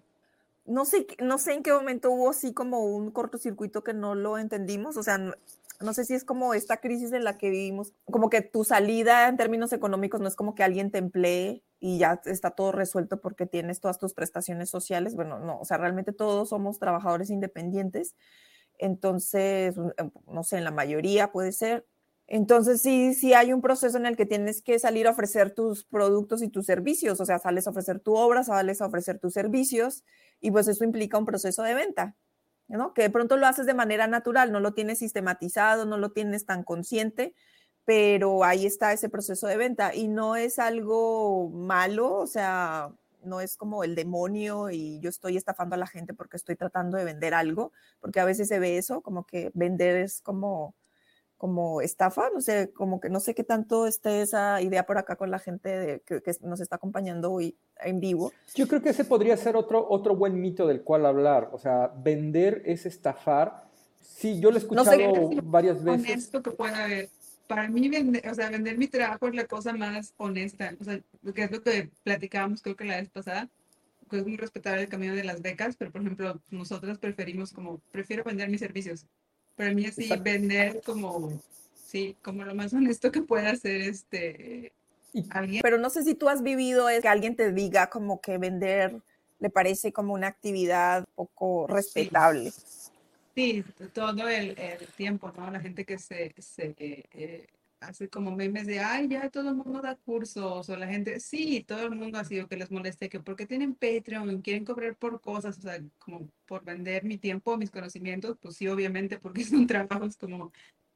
no sé, no sé en qué momento hubo así como un cortocircuito que no lo entendimos, o sea, no, sé si es como esta crisis en la que vivimos, como que tu salida en términos económicos no es como que alguien te emplee y ya está todo resuelto porque tienes todas tus prestaciones sociales, bueno, no, o sea, realmente todos somos trabajadores independientes, entonces, em, no sé, en la mayoría puede ser, entonces sí, sí hay un proceso en el que tienes que salir a ofrecer tus productos y tus servicios, o sea, sales a ofrecer tu obra, sales a ofrecer tus servicios y pues eso implica un proceso de venta, ¿no? Que de pronto lo haces de manera natural, no lo tienes sistematizado, no lo tienes tan consciente, pero ahí está ese proceso de venta y no es algo malo, o sea, no es como el demonio y yo estoy estafando a la gente porque estoy tratando de vender algo, porque a veces se ve eso, como que vender es como como estafa, no sé, como que no sé qué tanto esté esa idea por acá con la gente que, nos está acompañando hoy en vivo. Yo creo que ese podría ser otro, otro buen mito del cual hablar, o sea, vender es estafar. Sí, yo lo he escuchado varias veces. Honesto que pueda haber. Para mí, vender, o sea, vender mi trabajo es la cosa más honesta, o sea, que es lo que platicábamos creo que la vez pasada, es muy respetable el camino de las becas, pero por ejemplo, nosotras preferimos como, prefiero vender mis servicios. Para mí así, vender como, sí, como lo más honesto que pueda hacer este, alguien. Pero no sé si tú has vivido es que alguien te diga como que vender le parece como una actividad poco respetable. Sí, todo el, el, tiempo, ¿no? La gente que se, se eh, hace como memes de, ay, ya todo el mundo da cursos, o la gente, sí, todo el mundo ha sido que les moleste, que porque tienen Patreon, quieren cobrar por cosas, o sea, como por vender mi tiempo, mis conocimientos, pues sí, obviamente, porque *laughs* son trabajos como,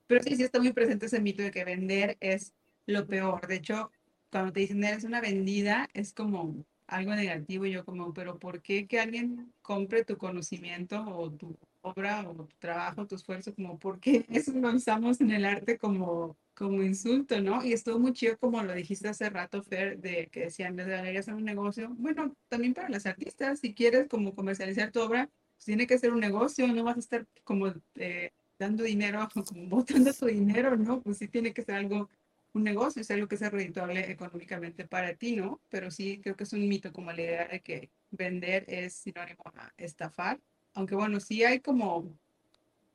pero sí, sí está muy presente ese mito de que vender es lo peor. De hecho, cuando te dicen eres una vendida, es como, algo negativo y yo como, pero ¿por qué que alguien compre tu conocimiento o tu obra o tu trabajo, tu esfuerzo, como por qué *laughs* eso lo usamos en el arte como, como insulto, ¿no? Y estuvo muy chido como lo dijiste hace rato, Fer, de que decían, las galerías son un negocio. Bueno, también para las artistas, si quieres como comercializar tu obra, pues tiene que ser un negocio, no vas a estar como eh, dando dinero, *laughs* como botando tu dinero, ¿no? Pues sí tiene que ser algo un negocio, es algo que sea redituable económicamente para ti, ¿no? Pero sí creo que es un mito como la idea de que vender es sinónimo a estafar, aunque bueno, sí hay como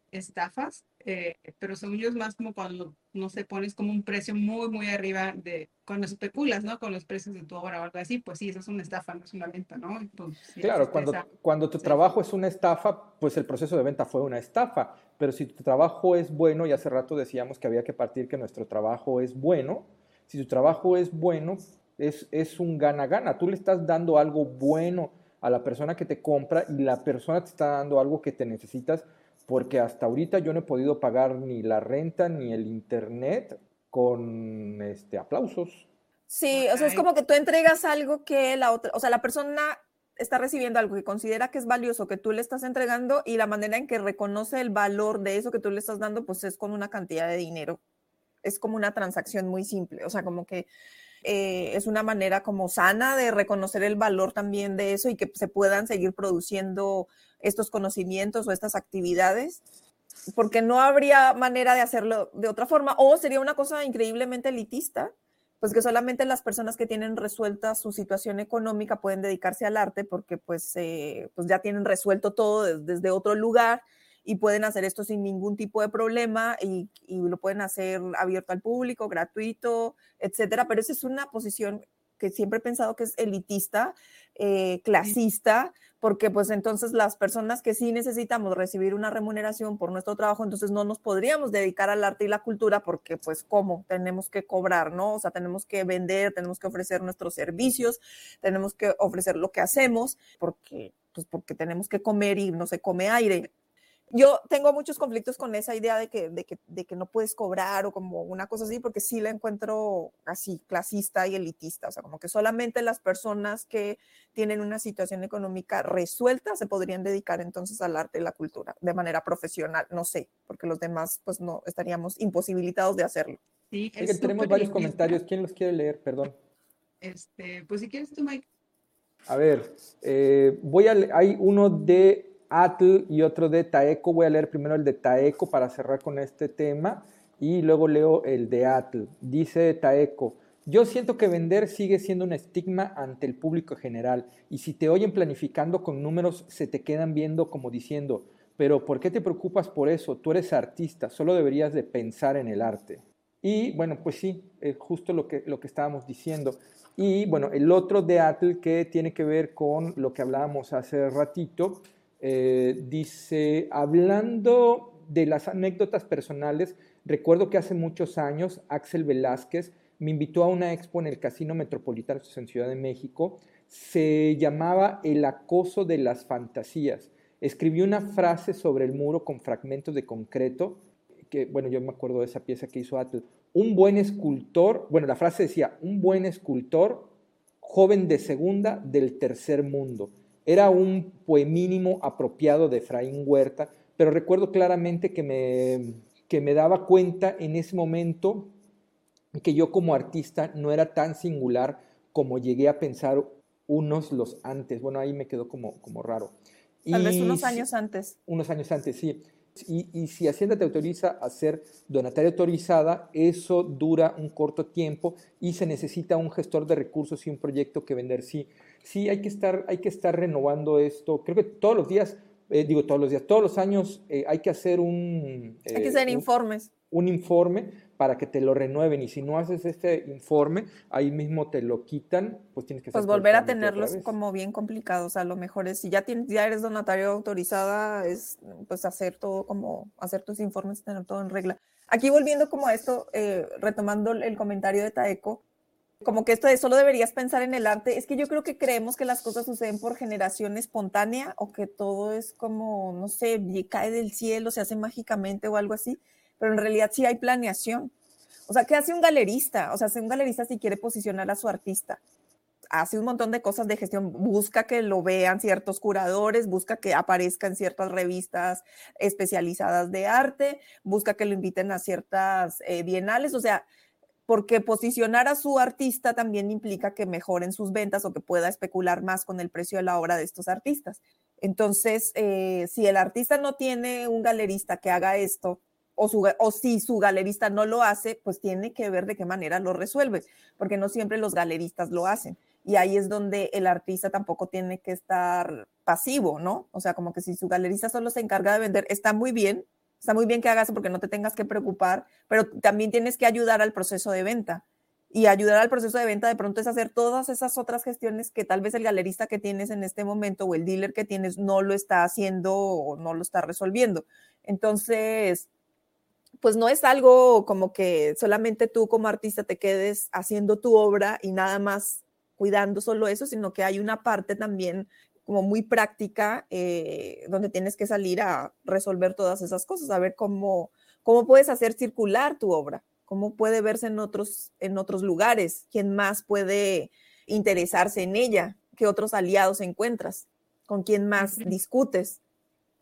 estafas, eh, pero son ellos más como cuando, no sé, pones como un precio muy, muy arriba de, cuando especulas, ¿no? Con los precios de tu obra o algo así, pues sí, eso es una estafa, no es una venta, ¿no? claro, cuando, cuando tu trabajo es una estafa, pues el proceso de venta fue una estafa, pero si tu trabajo es bueno, y hace rato decíamos que había que partir que nuestro trabajo es bueno, si tu trabajo es bueno, es, es un gana-gana, tú le estás dando algo bueno a la persona que te compra y la persona te está dando algo que te necesitas porque hasta ahorita yo no he podido pagar ni la renta ni el internet con este, aplausos. Sí, o sea, es como que tú entregas algo que la otra, o sea, la persona está recibiendo algo que considera que es valioso, que tú le estás entregando y la manera en que reconoce el valor de eso que tú le estás dando, pues es con una cantidad de dinero. Es como una transacción muy simple, o sea, como que eh, es una manera como sana de reconocer el valor también de eso y que se puedan seguir produciendo estos conocimientos o estas actividades, porque no habría manera de hacerlo de otra forma o sería una cosa increíblemente elitista, pues que solamente las personas que tienen resuelta su situación económica pueden dedicarse al arte porque pues, eh, pues ya tienen resuelto todo desde otro lugar y pueden hacer esto sin ningún tipo de problema y, lo pueden hacer abierto al público, gratuito, etcétera. Pero esa es una posición que siempre he pensado que es elitista, eh, clasista, porque pues entonces las personas que sí necesitamos recibir una remuneración por nuestro trabajo, entonces no nos podríamos dedicar al arte y la cultura porque pues cómo tenemos que cobrar, ¿no? O sea, tenemos que vender, tenemos que ofrecer nuestros servicios, tenemos que ofrecer lo que hacemos porque pues porque tenemos que comer y no se come aire yo tengo muchos conflictos con esa idea de que, de, que, de que no puedes cobrar o como una cosa así, porque sí la encuentro así, clasista y elitista, o sea, como que solamente las personas que tienen una situación económica resuelta se podrían dedicar entonces al arte y la cultura de manera profesional, no sé, porque los demás pues no estaríamos imposibilitados de hacerlo. Sí, tenemos varios comentarios, ¿quién los quiere leer? Perdón. Este, pues si quieres tú, Mike. A ver, eh, voy a, hay uno de Atl y otro de Taeco. Voy a leer primero el de Taeco para cerrar con este tema y luego leo el de Atl. Dice Taeco, yo siento que vender sigue siendo un estigma ante el público general y si te oyen planificando con números se te quedan viendo como diciendo, pero ¿por qué te preocupas por eso? Tú eres artista, solo deberías de pensar en el arte. Y bueno, pues sí, es justo lo que, lo que estábamos diciendo. Y bueno, el otro de Atl que tiene que ver con lo que hablábamos hace ratito, eh, dice, hablando de las anécdotas personales, recuerdo que hace muchos años Axel Velázquez me invitó a una expo en el Casino Metropolitano en Ciudad de México. Se llamaba El acoso de las fantasías. Escribió una frase sobre el muro con fragmentos de concreto, que bueno, yo me acuerdo de esa pieza que hizo Atle. Un buen escultor, bueno, la frase decía, un buen escultor, joven de segunda del tercer mundo. Era un poemínimo apropiado de Efraín Huerta, pero recuerdo claramente que me, que me daba cuenta en ese momento que yo como artista no era tan singular como llegué a pensar unos los antes. Bueno, ahí me quedó como, como raro. Tal vez unos años antes. Unos años antes, sí. Y, y, si Hacienda te autoriza a ser donataria autorizada, eso dura un corto tiempo y se necesita un gestor de recursos y un proyecto que vender. Sí, sí hay que estar, hay que estar renovando esto. Creo que todos los días, eh, digo todos los días, todos los años eh, hay que hacer un... hay que hacer informes un informe para que te lo renueven y si no haces este informe, ahí mismo te lo quitan, pues tienes que... Pues volver a tenerlos como bien complicados, a lo mejor es, si ya, tienes, ya eres donatario autorizada, es pues hacer todo como, hacer tus informes, tener todo en regla. Aquí volviendo como a esto, eh, retomando el comentario de Taeco, como que esto de solo deberías pensar en el arte, es que yo creo que creemos que las cosas suceden por generación espontánea o que todo es como, no sé, cae del cielo, se hace mágicamente o algo así pero en realidad sí hay planeación. O sea, ¿qué hace un galerista? O sea, hace un galerista si quiere posicionar a su artista. Hace un montón de cosas de gestión, busca que lo vean ciertos curadores, busca que aparezca en ciertas revistas especializadas de arte, busca que lo inviten a ciertas eh, bienales, o sea, porque posicionar a su artista también implica que mejoren sus ventas o que pueda especular más con el precio de la obra de estos artistas. Entonces, eh, si el artista no tiene un galerista que haga esto, o, si su galerista no lo hace, pues tiene que ver de qué manera lo resuelve, porque no siempre los galeristas lo hacen. Y ahí es donde el artista tampoco tiene que estar pasivo, ¿no? O sea, como que si su galerista solo se encarga de vender, está muy bien, está muy bien que hagas porque no te tengas que preocupar, pero también tienes que ayudar al proceso de venta. Y ayudar al proceso de venta de pronto es hacer todas esas otras gestiones que tal vez el galerista que tienes en este momento o el dealer que tienes no lo está haciendo o no lo está resolviendo. Entonces, pues no es algo como que solamente tú como artista te quedes haciendo tu obra y nada más cuidando solo eso, sino que hay una parte también como muy práctica eh, donde tienes que salir a resolver todas esas cosas, a ver cómo, cómo puedes hacer circular tu obra, cómo puede verse en otros, en otros lugares, quién más puede interesarse en ella, qué otros aliados encuentras, con quién más discutes.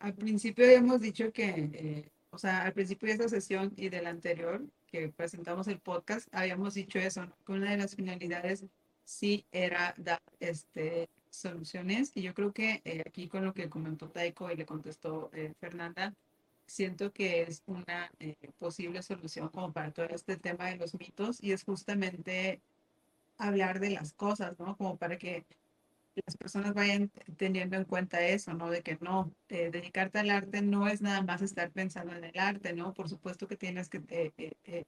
Al principio habíamos dicho que eh, o sea, al principio de esta sesión y del anterior que presentamos el podcast, habíamos dicho eso, que una de las finalidades sí era dar este, soluciones. Y yo creo que eh, aquí con lo que comentó Taiko y le contestó eh, Fernanda, siento que es una eh, posible solución como para todo este tema de los mitos y es justamente hablar de las cosas, ¿no? Como para que las personas vayan teniendo en cuenta eso, ¿no? De que no, eh, dedicarte al arte no es nada más estar pensando en el arte, ¿no? Por supuesto que tienes que eh, eh,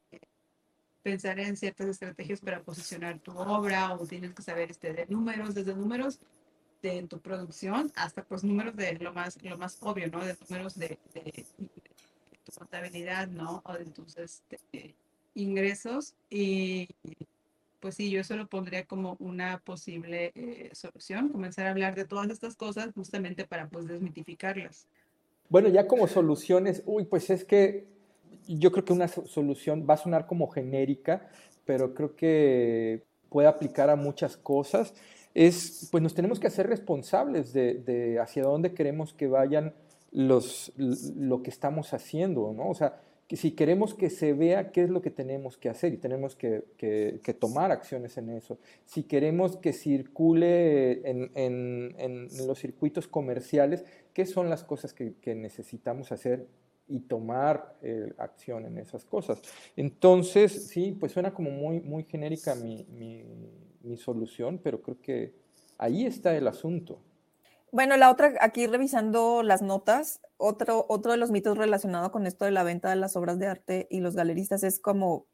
pensar en ciertas estrategias para posicionar tu obra o tienes que saber este, de números, desde números de tu producción hasta pues números de lo más, lo más obvio, ¿no? De números de, de, tu contabilidad, ¿no? O de tus este, ingresos y pues sí, yo eso lo pondría como una posible eh, solución, comenzar a hablar de todas estas cosas justamente para pues desmitificarlas. Bueno, ya como soluciones, uy, pues es que yo creo que una solución va a sonar como genérica, pero creo que puede aplicar a muchas cosas. Es, pues nos tenemos que hacer responsables de, de hacia dónde queremos que vayan los, lo que estamos haciendo, ¿no? O sea, si queremos que se vea qué es lo que tenemos que hacer y tenemos que, tomar acciones en eso, si queremos que circule en, los circuitos comerciales, qué son las cosas que, que necesitamos hacer y tomar eh, acción en esas cosas. Entonces, sí, pues suena como muy, muy genérica mi solución, pero creo que ahí está el asunto. Bueno, la otra, aquí revisando las notas, otro, otro de los mitos relacionados con esto de la venta de las obras de arte y los galeristas es como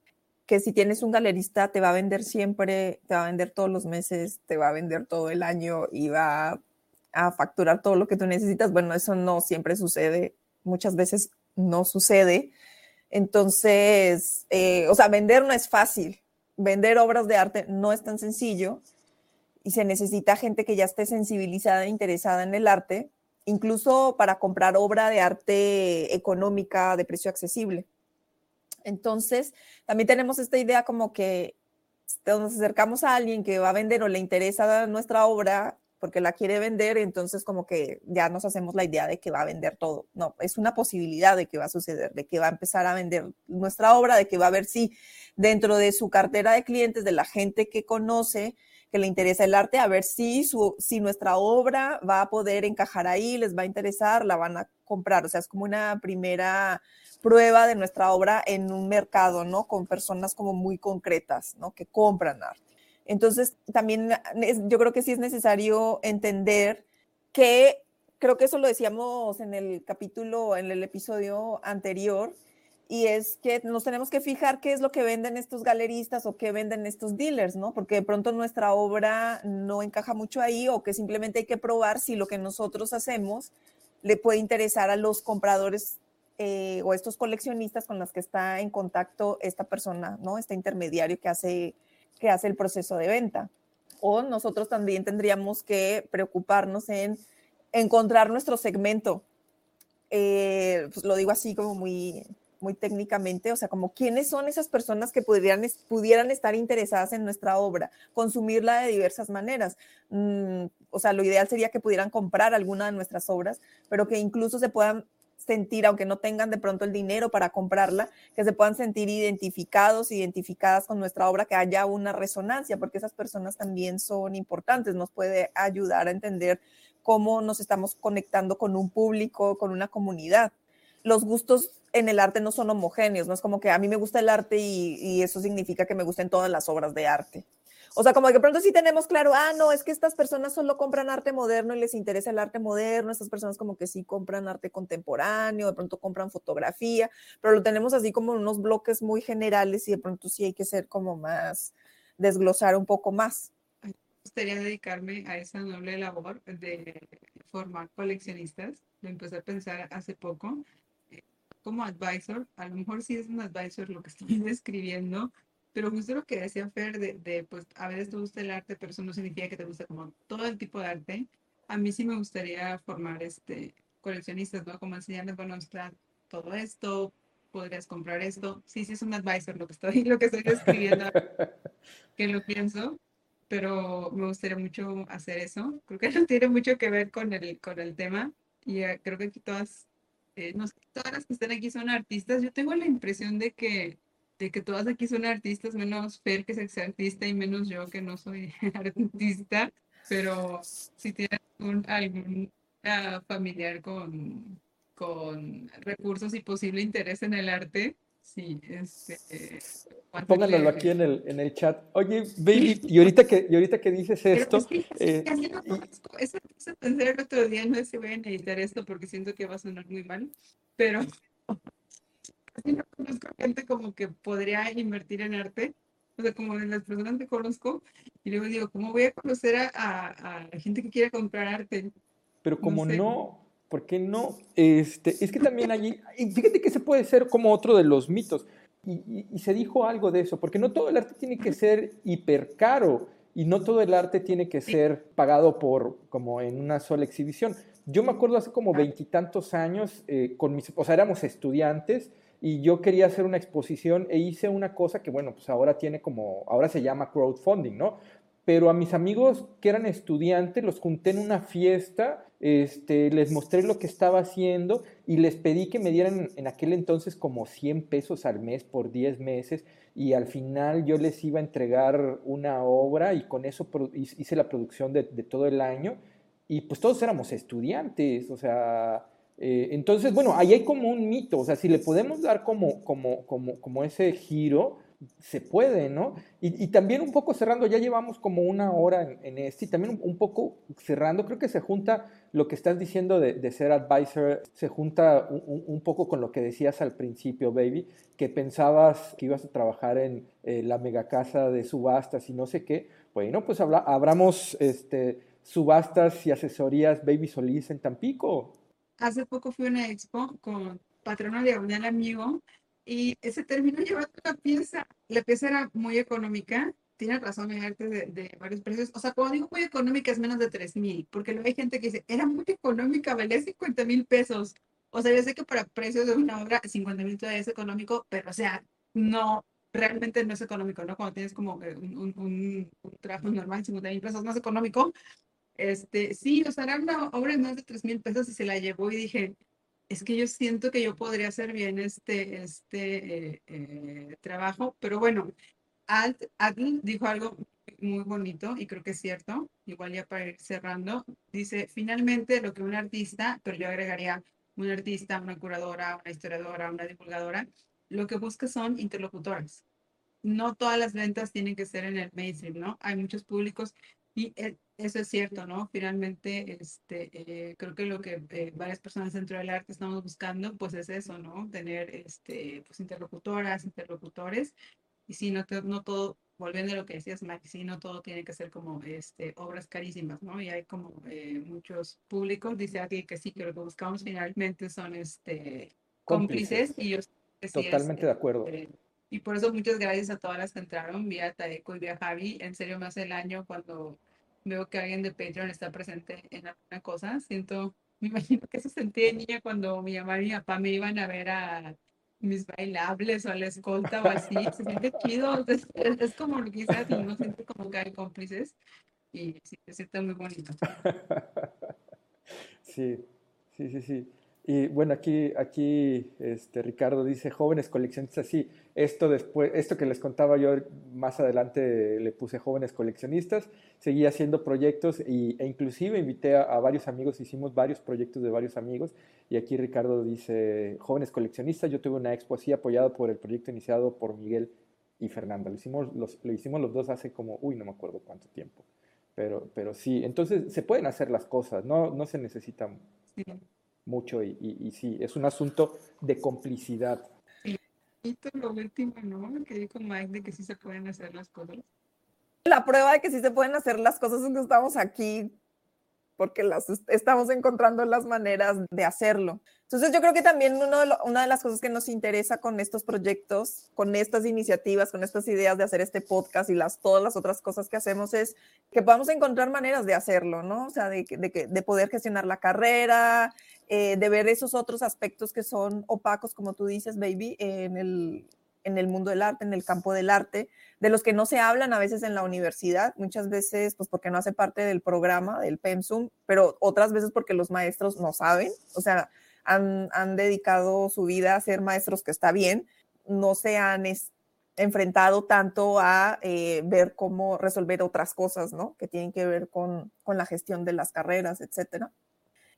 que si tienes un galerista te va a vender siempre, te va a vender todos los meses, te va a vender todo el año y va a facturar todo lo que tú necesitas. Bueno, eso no siempre sucede, muchas veces no sucede. Entonces, eh, o sea, vender no es fácil. Vender obras de arte no es tan sencillo y se necesita gente que ya esté sensibilizada e interesada en el arte, incluso para comprar obra de arte económica de precio accesible. Entonces, también tenemos esta idea como que nos acercamos a alguien que va a vender o le interesa nuestra obra porque la quiere vender, entonces como que ya nos hacemos la idea de que va a vender todo. No, es una posibilidad de que va a suceder, de que va a empezar a vender nuestra obra, de que va a ver si dentro de su cartera de clientes, de la gente que conoce, que le interesa el arte, a ver si, su, si nuestra obra va a poder encajar ahí, les va a interesar, la van a comprar. O sea, es como una primera prueba de nuestra obra en un mercado, ¿no? Con personas como muy concretas, ¿no? Que compran arte. Entonces, también yo creo que sí es necesario entender que, creo que eso lo decíamos en el capítulo, en el episodio anterior, y es que nos tenemos que fijar qué es lo que venden estos galeristas o qué venden estos dealers, ¿no? Porque de pronto nuestra obra no encaja mucho ahí o que simplemente hay que probar si lo que nosotros hacemos le puede interesar a los compradores eh, o estos coleccionistas con los que está en contacto esta persona, ¿no? Este intermediario que hace, que hace el proceso de venta. O nosotros también tendríamos que preocuparnos en encontrar nuestro segmento. Eh, pues lo digo así como muy, muy técnicamente, o sea, como quiénes son esas personas que pudieran, pudieran estar interesadas en nuestra obra, consumirla de diversas maneras. Mm, o sea, lo ideal sería que pudieran comprar alguna de nuestras obras, pero que incluso se puedan sentir, aunque no tengan de pronto el dinero para comprarla, que se puedan sentir identificados, identificadas con nuestra obra, que haya una resonancia, porque esas personas también son importantes, nos puede ayudar a entender cómo nos estamos conectando con un público, con una comunidad los gustos en el arte no son homogéneos, no es como que a mí me gusta el arte y, eso significa que me gusten todas las obras de arte. O sea, como que pronto sí tenemos claro, ah, no, es que estas personas solo compran arte moderno y les interesa el arte moderno, estas personas como que sí compran arte contemporáneo, de pronto compran fotografía, pero lo tenemos así como en unos bloques muy generales y de pronto sí hay que ser como más, desglosar un poco más. Me gustaría dedicarme a esa noble labor de formar coleccionistas. Lo empecé a pensar hace poco como advisor, a lo mejor sí es un advisor lo que *laughs* estoy describiendo, pero justo lo que decía Fer, de, de, pues a veces te gusta el arte, pero eso no significa que te guste como todo el tipo de arte. A mí sí me gustaría formar este coleccionistas, ¿no? Como enseñarles, bueno, está todo esto, podrías comprar esto. Sí, sí es un advisor lo que estoy, *laughs* lo que estoy describiendo, *laughs* que lo pienso, pero me gustaría mucho hacer eso. Creo que no tiene mucho que ver con el, con el tema y eh, creo que aquí todas eh, no sé, todas las que están aquí son artistas. Yo tengo la impresión de que, de que todas aquí son artistas, menos Fer, que es artista, y menos yo, que no soy *laughs* artista. Pero si tienen algún, familiar con, con recursos y posible interés en el arte, Sí, este, Pónganlo aquí en el, en el chat. Oye, baby, *laughs* y ahorita que, y ahorita que dices esto. Eh, eso, pensé el otro día, no sé si voy a editar esto porque siento que va a sonar muy mal, pero *laughs* así no conozco gente como que podría invertir en arte. O sea, como de las personas que conozco, y luego digo, ¿cómo voy a conocer a, a, a gente que quiere comprar arte? Pero como no ¿Por qué no? Este, es que también allí, fíjate que ese puede ser como otro de los mitos. Y, se dijo algo de eso, porque no todo el arte tiene que ser hiper caro y no todo el arte tiene que ser pagado por como en una sola exhibición. Yo me acuerdo hace como veintitantos años, eh, con mis, o sea, éramos estudiantes y yo quería hacer una exposición e hice una cosa que, bueno, pues ahora tiene como, ahora se llama crowdfunding, ¿no? Pero a mis amigos que eran estudiantes los junté en una fiesta este, les mostré lo que estaba haciendo y les pedí que me dieran en aquel entonces como 100 pesos al mes por 10 meses y al final yo les iba a entregar una obra y con eso hice la producción de, todo el año y pues todos éramos estudiantes, o sea, eh, entonces, bueno, ahí hay como un mito, o sea, si le podemos dar como, como, como, como ese giro, se puede, ¿no? Y, también un poco cerrando, ya llevamos como una hora en, este, y también un, poco cerrando, creo que se junta lo que estás diciendo de, ser advisor, se junta un, poco con lo que decías al principio, baby, que pensabas que ibas a trabajar en eh, la mega casa de subastas y no sé qué. Bueno, pues habla, abramos este, subastas y asesorías Baby Solís en Tampico. Hace poco fui a una expo con Patrona Diagonal Amigo y se terminó llevando la pieza. La pieza era muy económica. Tienes razón, mi arte de, de, varios precios. O sea, cuando digo muy económica es menos de 3 mil, porque luego hay gente que dice, era muy económica, valía 50 mil pesos. O sea, yo sé que para precios de una obra, 50 mil todavía es económico, pero o sea, no, realmente no es económico, ¿no? Cuando tienes como un, un, un, trabajo normal, 50 mil pesos, no es económico. Este, sí, o sea, era una obra de más de 3 mil pesos y se la llevó y dije, es que yo siento que yo podría hacer bien este, este eh, eh, trabajo, pero bueno, Alt, dijo algo muy bonito y creo que es cierto, igual ya para ir cerrando, dice, finalmente lo que un artista, pero yo agregaría un artista, una curadora, una historiadora, una divulgadora, lo que busca son interlocutores. No todas las ventas tienen que ser en el mainstream, ¿no? Hay muchos públicos y eh, eso es cierto, ¿no? Finalmente, este, eh, creo que lo que eh, varias personas dentro del arte estamos buscando, pues es eso, ¿no? Tener, este, pues interlocutoras, interlocutores. Y si no, no todo, volviendo a lo que decías, Mike, si no todo tiene que ser como este, obras carísimas, ¿no? Y hay como muchos públicos, dice aquí que sí, que lo que buscamos finalmente son este, cómplices, y yo Totalmente de acuerdo. Y por eso muchas gracias a todas las que entraron, vía Taeko y vía Javi. En serio, más el año cuando veo que alguien de Patreon está presente en alguna cosa. Siento, me imagino que se sentía de niña cuando mi mamá y mi papá me iban a ver a mis bailables o a la escolta o así. Se siente chido. Es, es, como quizás no siento como que hay cómplices. Y sí, se siente muy bonito. *laughs* Sí, sí, sí, sí. Y bueno, aquí, aquí este, Ricardo dice, jóvenes coleccionistas, sí, esto, después, esto que les contaba yo más adelante le puse jóvenes coleccionistas, seguí haciendo proyectos y, e inclusive invité a, varios amigos, hicimos varios proyectos de varios amigos y aquí Ricardo dice, jóvenes coleccionistas, yo tuve una expo así apoyado por el proyecto iniciado por Miguel y Fernanda, lo hicimos los, lo hicimos los dos hace como, uy, no me acuerdo cuánto tiempo, pero, pero sí, entonces se pueden hacer las cosas, no, no se necesitan mucho y, y, sí, es un asunto de complicidad. Y lo último, ¿no? Que dijo Mike de que sí se pueden hacer las cosas. La prueba de que sí se pueden hacer las cosas es que estamos aquí porque las estamos encontrando las maneras de hacerlo. Entonces yo creo que también uno de una de las cosas que nos interesa con estos proyectos, con estas iniciativas, con estas ideas de hacer este podcast y las, todas las otras cosas que hacemos es que podamos encontrar maneras de hacerlo, ¿no? O sea, de, de, de poder gestionar la carrera, eh, de ver esos otros aspectos que son opacos, como tú dices, baby, en el, en el mundo del arte, en el campo del arte, de los que no se hablan a veces en la universidad, muchas veces pues porque no hace parte del programa, del pensum, pero otras veces porque los maestros no saben, o sea, han, han dedicado su vida a ser maestros que está bien, no se han enfrentado tanto a eh, ver cómo resolver otras cosas, ¿no? Que tienen que ver con, con la gestión de las carreras, etcétera.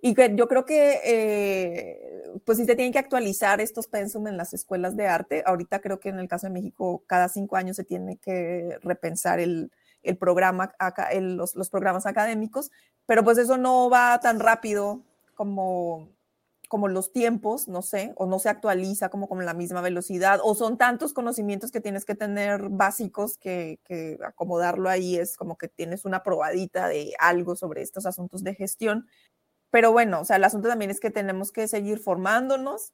Y que yo creo que, eh, pues sí se tienen que actualizar estos pensum en las escuelas de arte. Ahorita creo que en el caso de México, cada cinco años se tiene que repensar el, el programa, el, los, los, programas académicos, pero pues eso no va tan rápido como, como los tiempos, no sé, o no se actualiza como con la misma velocidad, o son tantos conocimientos que tienes que tener básicos que, que acomodarlo ahí es como que tienes una probadita de algo sobre estos asuntos de gestión pero bueno, o sea, el asunto también es que tenemos que seguir formándonos,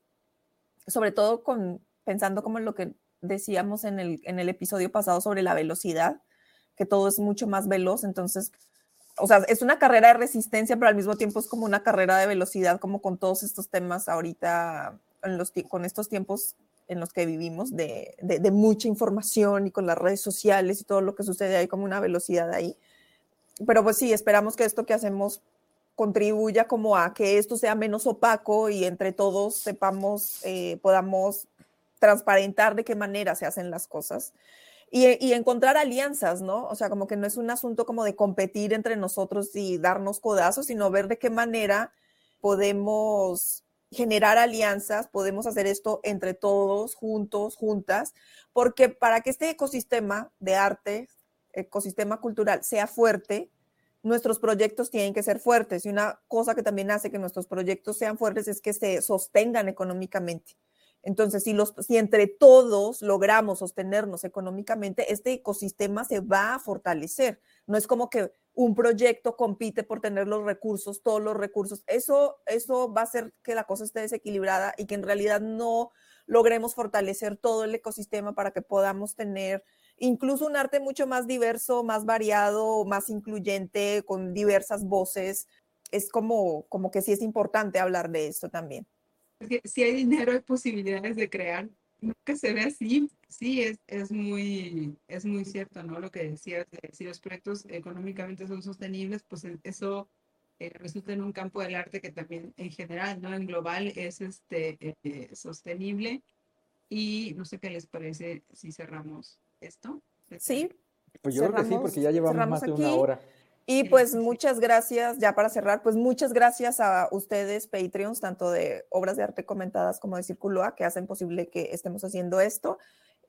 sobre todo con, pensando como en lo que decíamos en el, en el episodio pasado sobre la velocidad, que todo es mucho más veloz, entonces, o sea, es una carrera de resistencia, pero al mismo tiempo es como una carrera de velocidad, como con todos estos temas ahorita, en los, con estos tiempos en los que vivimos de, de, de, mucha información y con las redes sociales y todo lo que sucede ahí como una velocidad ahí. Pero pues sí, esperamos que esto que hacemos contribuya como a que esto sea menos opaco y entre todos sepamos, eh, podamos transparentar de qué manera se hacen las cosas. Y, y, encontrar alianzas, ¿no? O sea, como que no es un asunto como de competir entre nosotros y darnos codazos, sino ver de qué manera podemos generar alianzas, podemos hacer esto entre todos, juntos, juntas, porque para que este ecosistema de arte, ecosistema cultural, sea fuerte, nuestros proyectos tienen que ser fuertes y una cosa que también hace que nuestros proyectos sean fuertes es que se sostengan económicamente. Entonces, si, los, si entre todos logramos sostenernos económicamente, este ecosistema se va a fortalecer. No es como que un proyecto compite por tener los recursos, todos los recursos. Eso, eso va a hacer que la cosa esté desequilibrada y que en realidad no logremos fortalecer todo el ecosistema para que podamos tener incluso un arte mucho más diverso, más variado, más incluyente, con diversas voces. Es como, como que sí es importante hablar de esto también. Si hay dinero, hay posibilidades de crear. Que se ve así, sí, es, es, muy, es muy cierto, ¿no? Lo que decías, si los proyectos económicamente son sostenibles, pues eso eh, resulta en un campo del arte que también en general, ¿no? En global es este, eh, sostenible. Y no sé qué les parece si cerramos esto. Sí, Pues yo creo que sí, porque ya llevamos más de una hora. Y pues muchas gracias, ya para cerrar, pues muchas gracias a ustedes, Patreons, tanto de Obras de Arte Comentadas como de Círculo A, que hacen posible que estemos haciendo esto.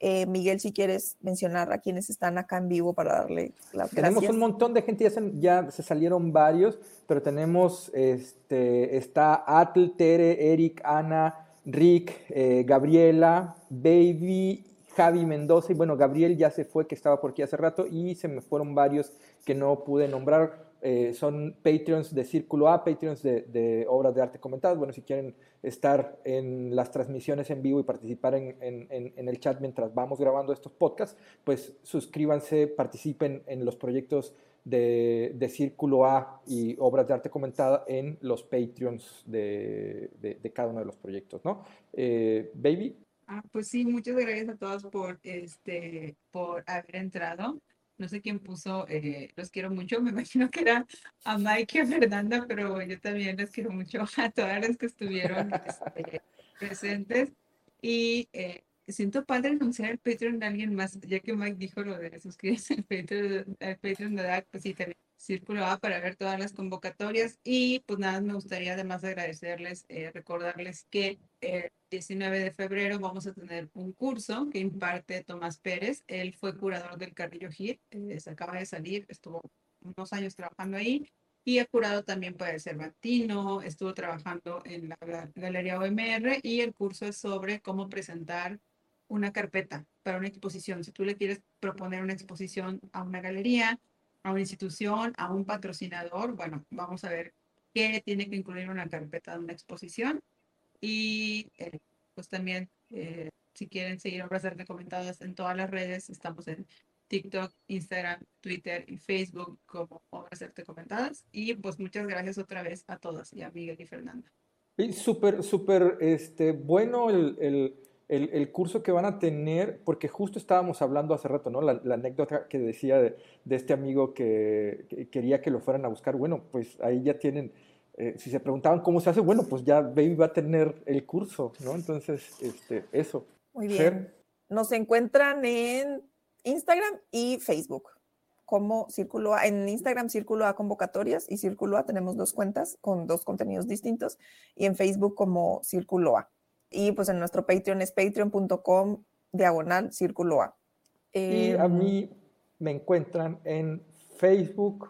Eh, Miguel, si quieres mencionar a quienes están acá en vivo para darle las Tenemos un montón de gente, ya se, ya se, salieron varios, pero tenemos, este, está Atl, Tere, Eric, Ana, Rick, eh, Gabriela, Baby, Javi Mendoza, y bueno, Gabriel ya se fue, que estaba por aquí hace rato, y se me fueron varios que no pude nombrar. Eh, son Patreons de Círculo A, Patreons de, Obras de Arte Comentadas. Bueno, si quieren estar en las transmisiones en vivo y participar en, el chat mientras vamos grabando estos podcasts, pues suscríbanse, participen en los proyectos de, Círculo A y Obras de Arte Comentada en los Patreons de, cada uno de los proyectos, ¿no? Eh, baby. Ah, pues sí, muchas gracias a todos por, este, por haber entrado no sé quién puso, eh, los quiero mucho, me *laughs* imagino que era a Mike y a Fernanda, pero yo también les quiero mucho *laughs* a todas las que estuvieron este, presentes. Y eh, siento padre anunciar el Patreon de alguien más, ya que Mike dijo lo de suscribirse al Patreon, al Patreon de DAC, pues sí, también Círculo A para ver todas las convocatorias. Y pues nada, me gustaría además agradecerles, eh, recordarles que el 19 de febrero vamos a tener un curso que imparte Tomás Pérez. Él fue curador del Carrillo Hit, eh, se acaba de salir, estuvo unos años trabajando ahí y ha curado también para el Cervantino, estuvo trabajando en la Galería OMR y el curso es sobre cómo presentar una carpeta para una exposición. Si tú le quieres proponer una exposición a una galería, a una institución, a un patrocinador, bueno, vamos a ver qué tiene que incluir una carpeta de una exposición. Y eh, pues también, eh, si quieren seguir obras de comentadas en todas las redes, estamos en TikTok, Instagram, Twitter y Facebook como obras de arte comentadas. Y pues muchas gracias otra vez a todas y a Miguel y Fernanda. Súper, súper este, bueno el, curso que van a tener, porque justo estábamos hablando hace rato, ¿no? La, anécdota que decía de, este amigo que, quería que lo fueran a buscar. Bueno, pues ahí ya tienen, eh, si se preguntaban cómo se hace, bueno, pues ya Baby va a tener el curso, ¿no? Entonces, este, eso. Muy bien. Nos encuentran en Instagram y Facebook como Círculo A. En Instagram, Círculo A Convocatorias y Círculo A tenemos dos cuentas con dos contenidos distintos y en Facebook como Círculo A. Y pues en nuestro Patreon es patreon.com diagonal círculo A. y a em, mí me encuentran en Facebook,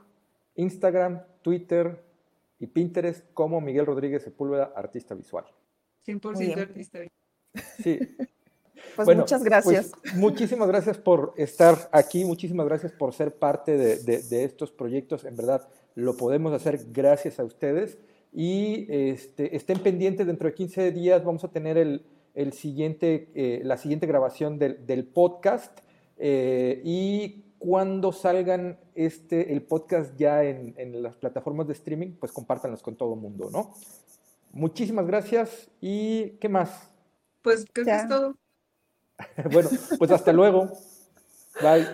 Instagram, Twitter y Pinterest como Miguel Rodríguez Sepúlveda, artista visual. 100% artista visual. Sí. *laughs* Pues muchas gracias. Pues, muchísimas gracias por estar aquí, muchísimas gracias por ser parte de, estos proyectos. En verdad, lo podemos hacer gracias a ustedes y este, estén pendientes, dentro de 15 días vamos a tener el, el siguiente, eh, la siguiente grabación del, del podcast eh, y cuando salgan este, el podcast ya en, en, las plataformas de streaming, pues compártanlos con todo el mundo, ¿no? Muchísimas gracias y ¿qué más? Pues creo que es todo. *laughs* bueno, pues hasta luego. Bye.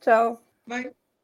Chao. Bye.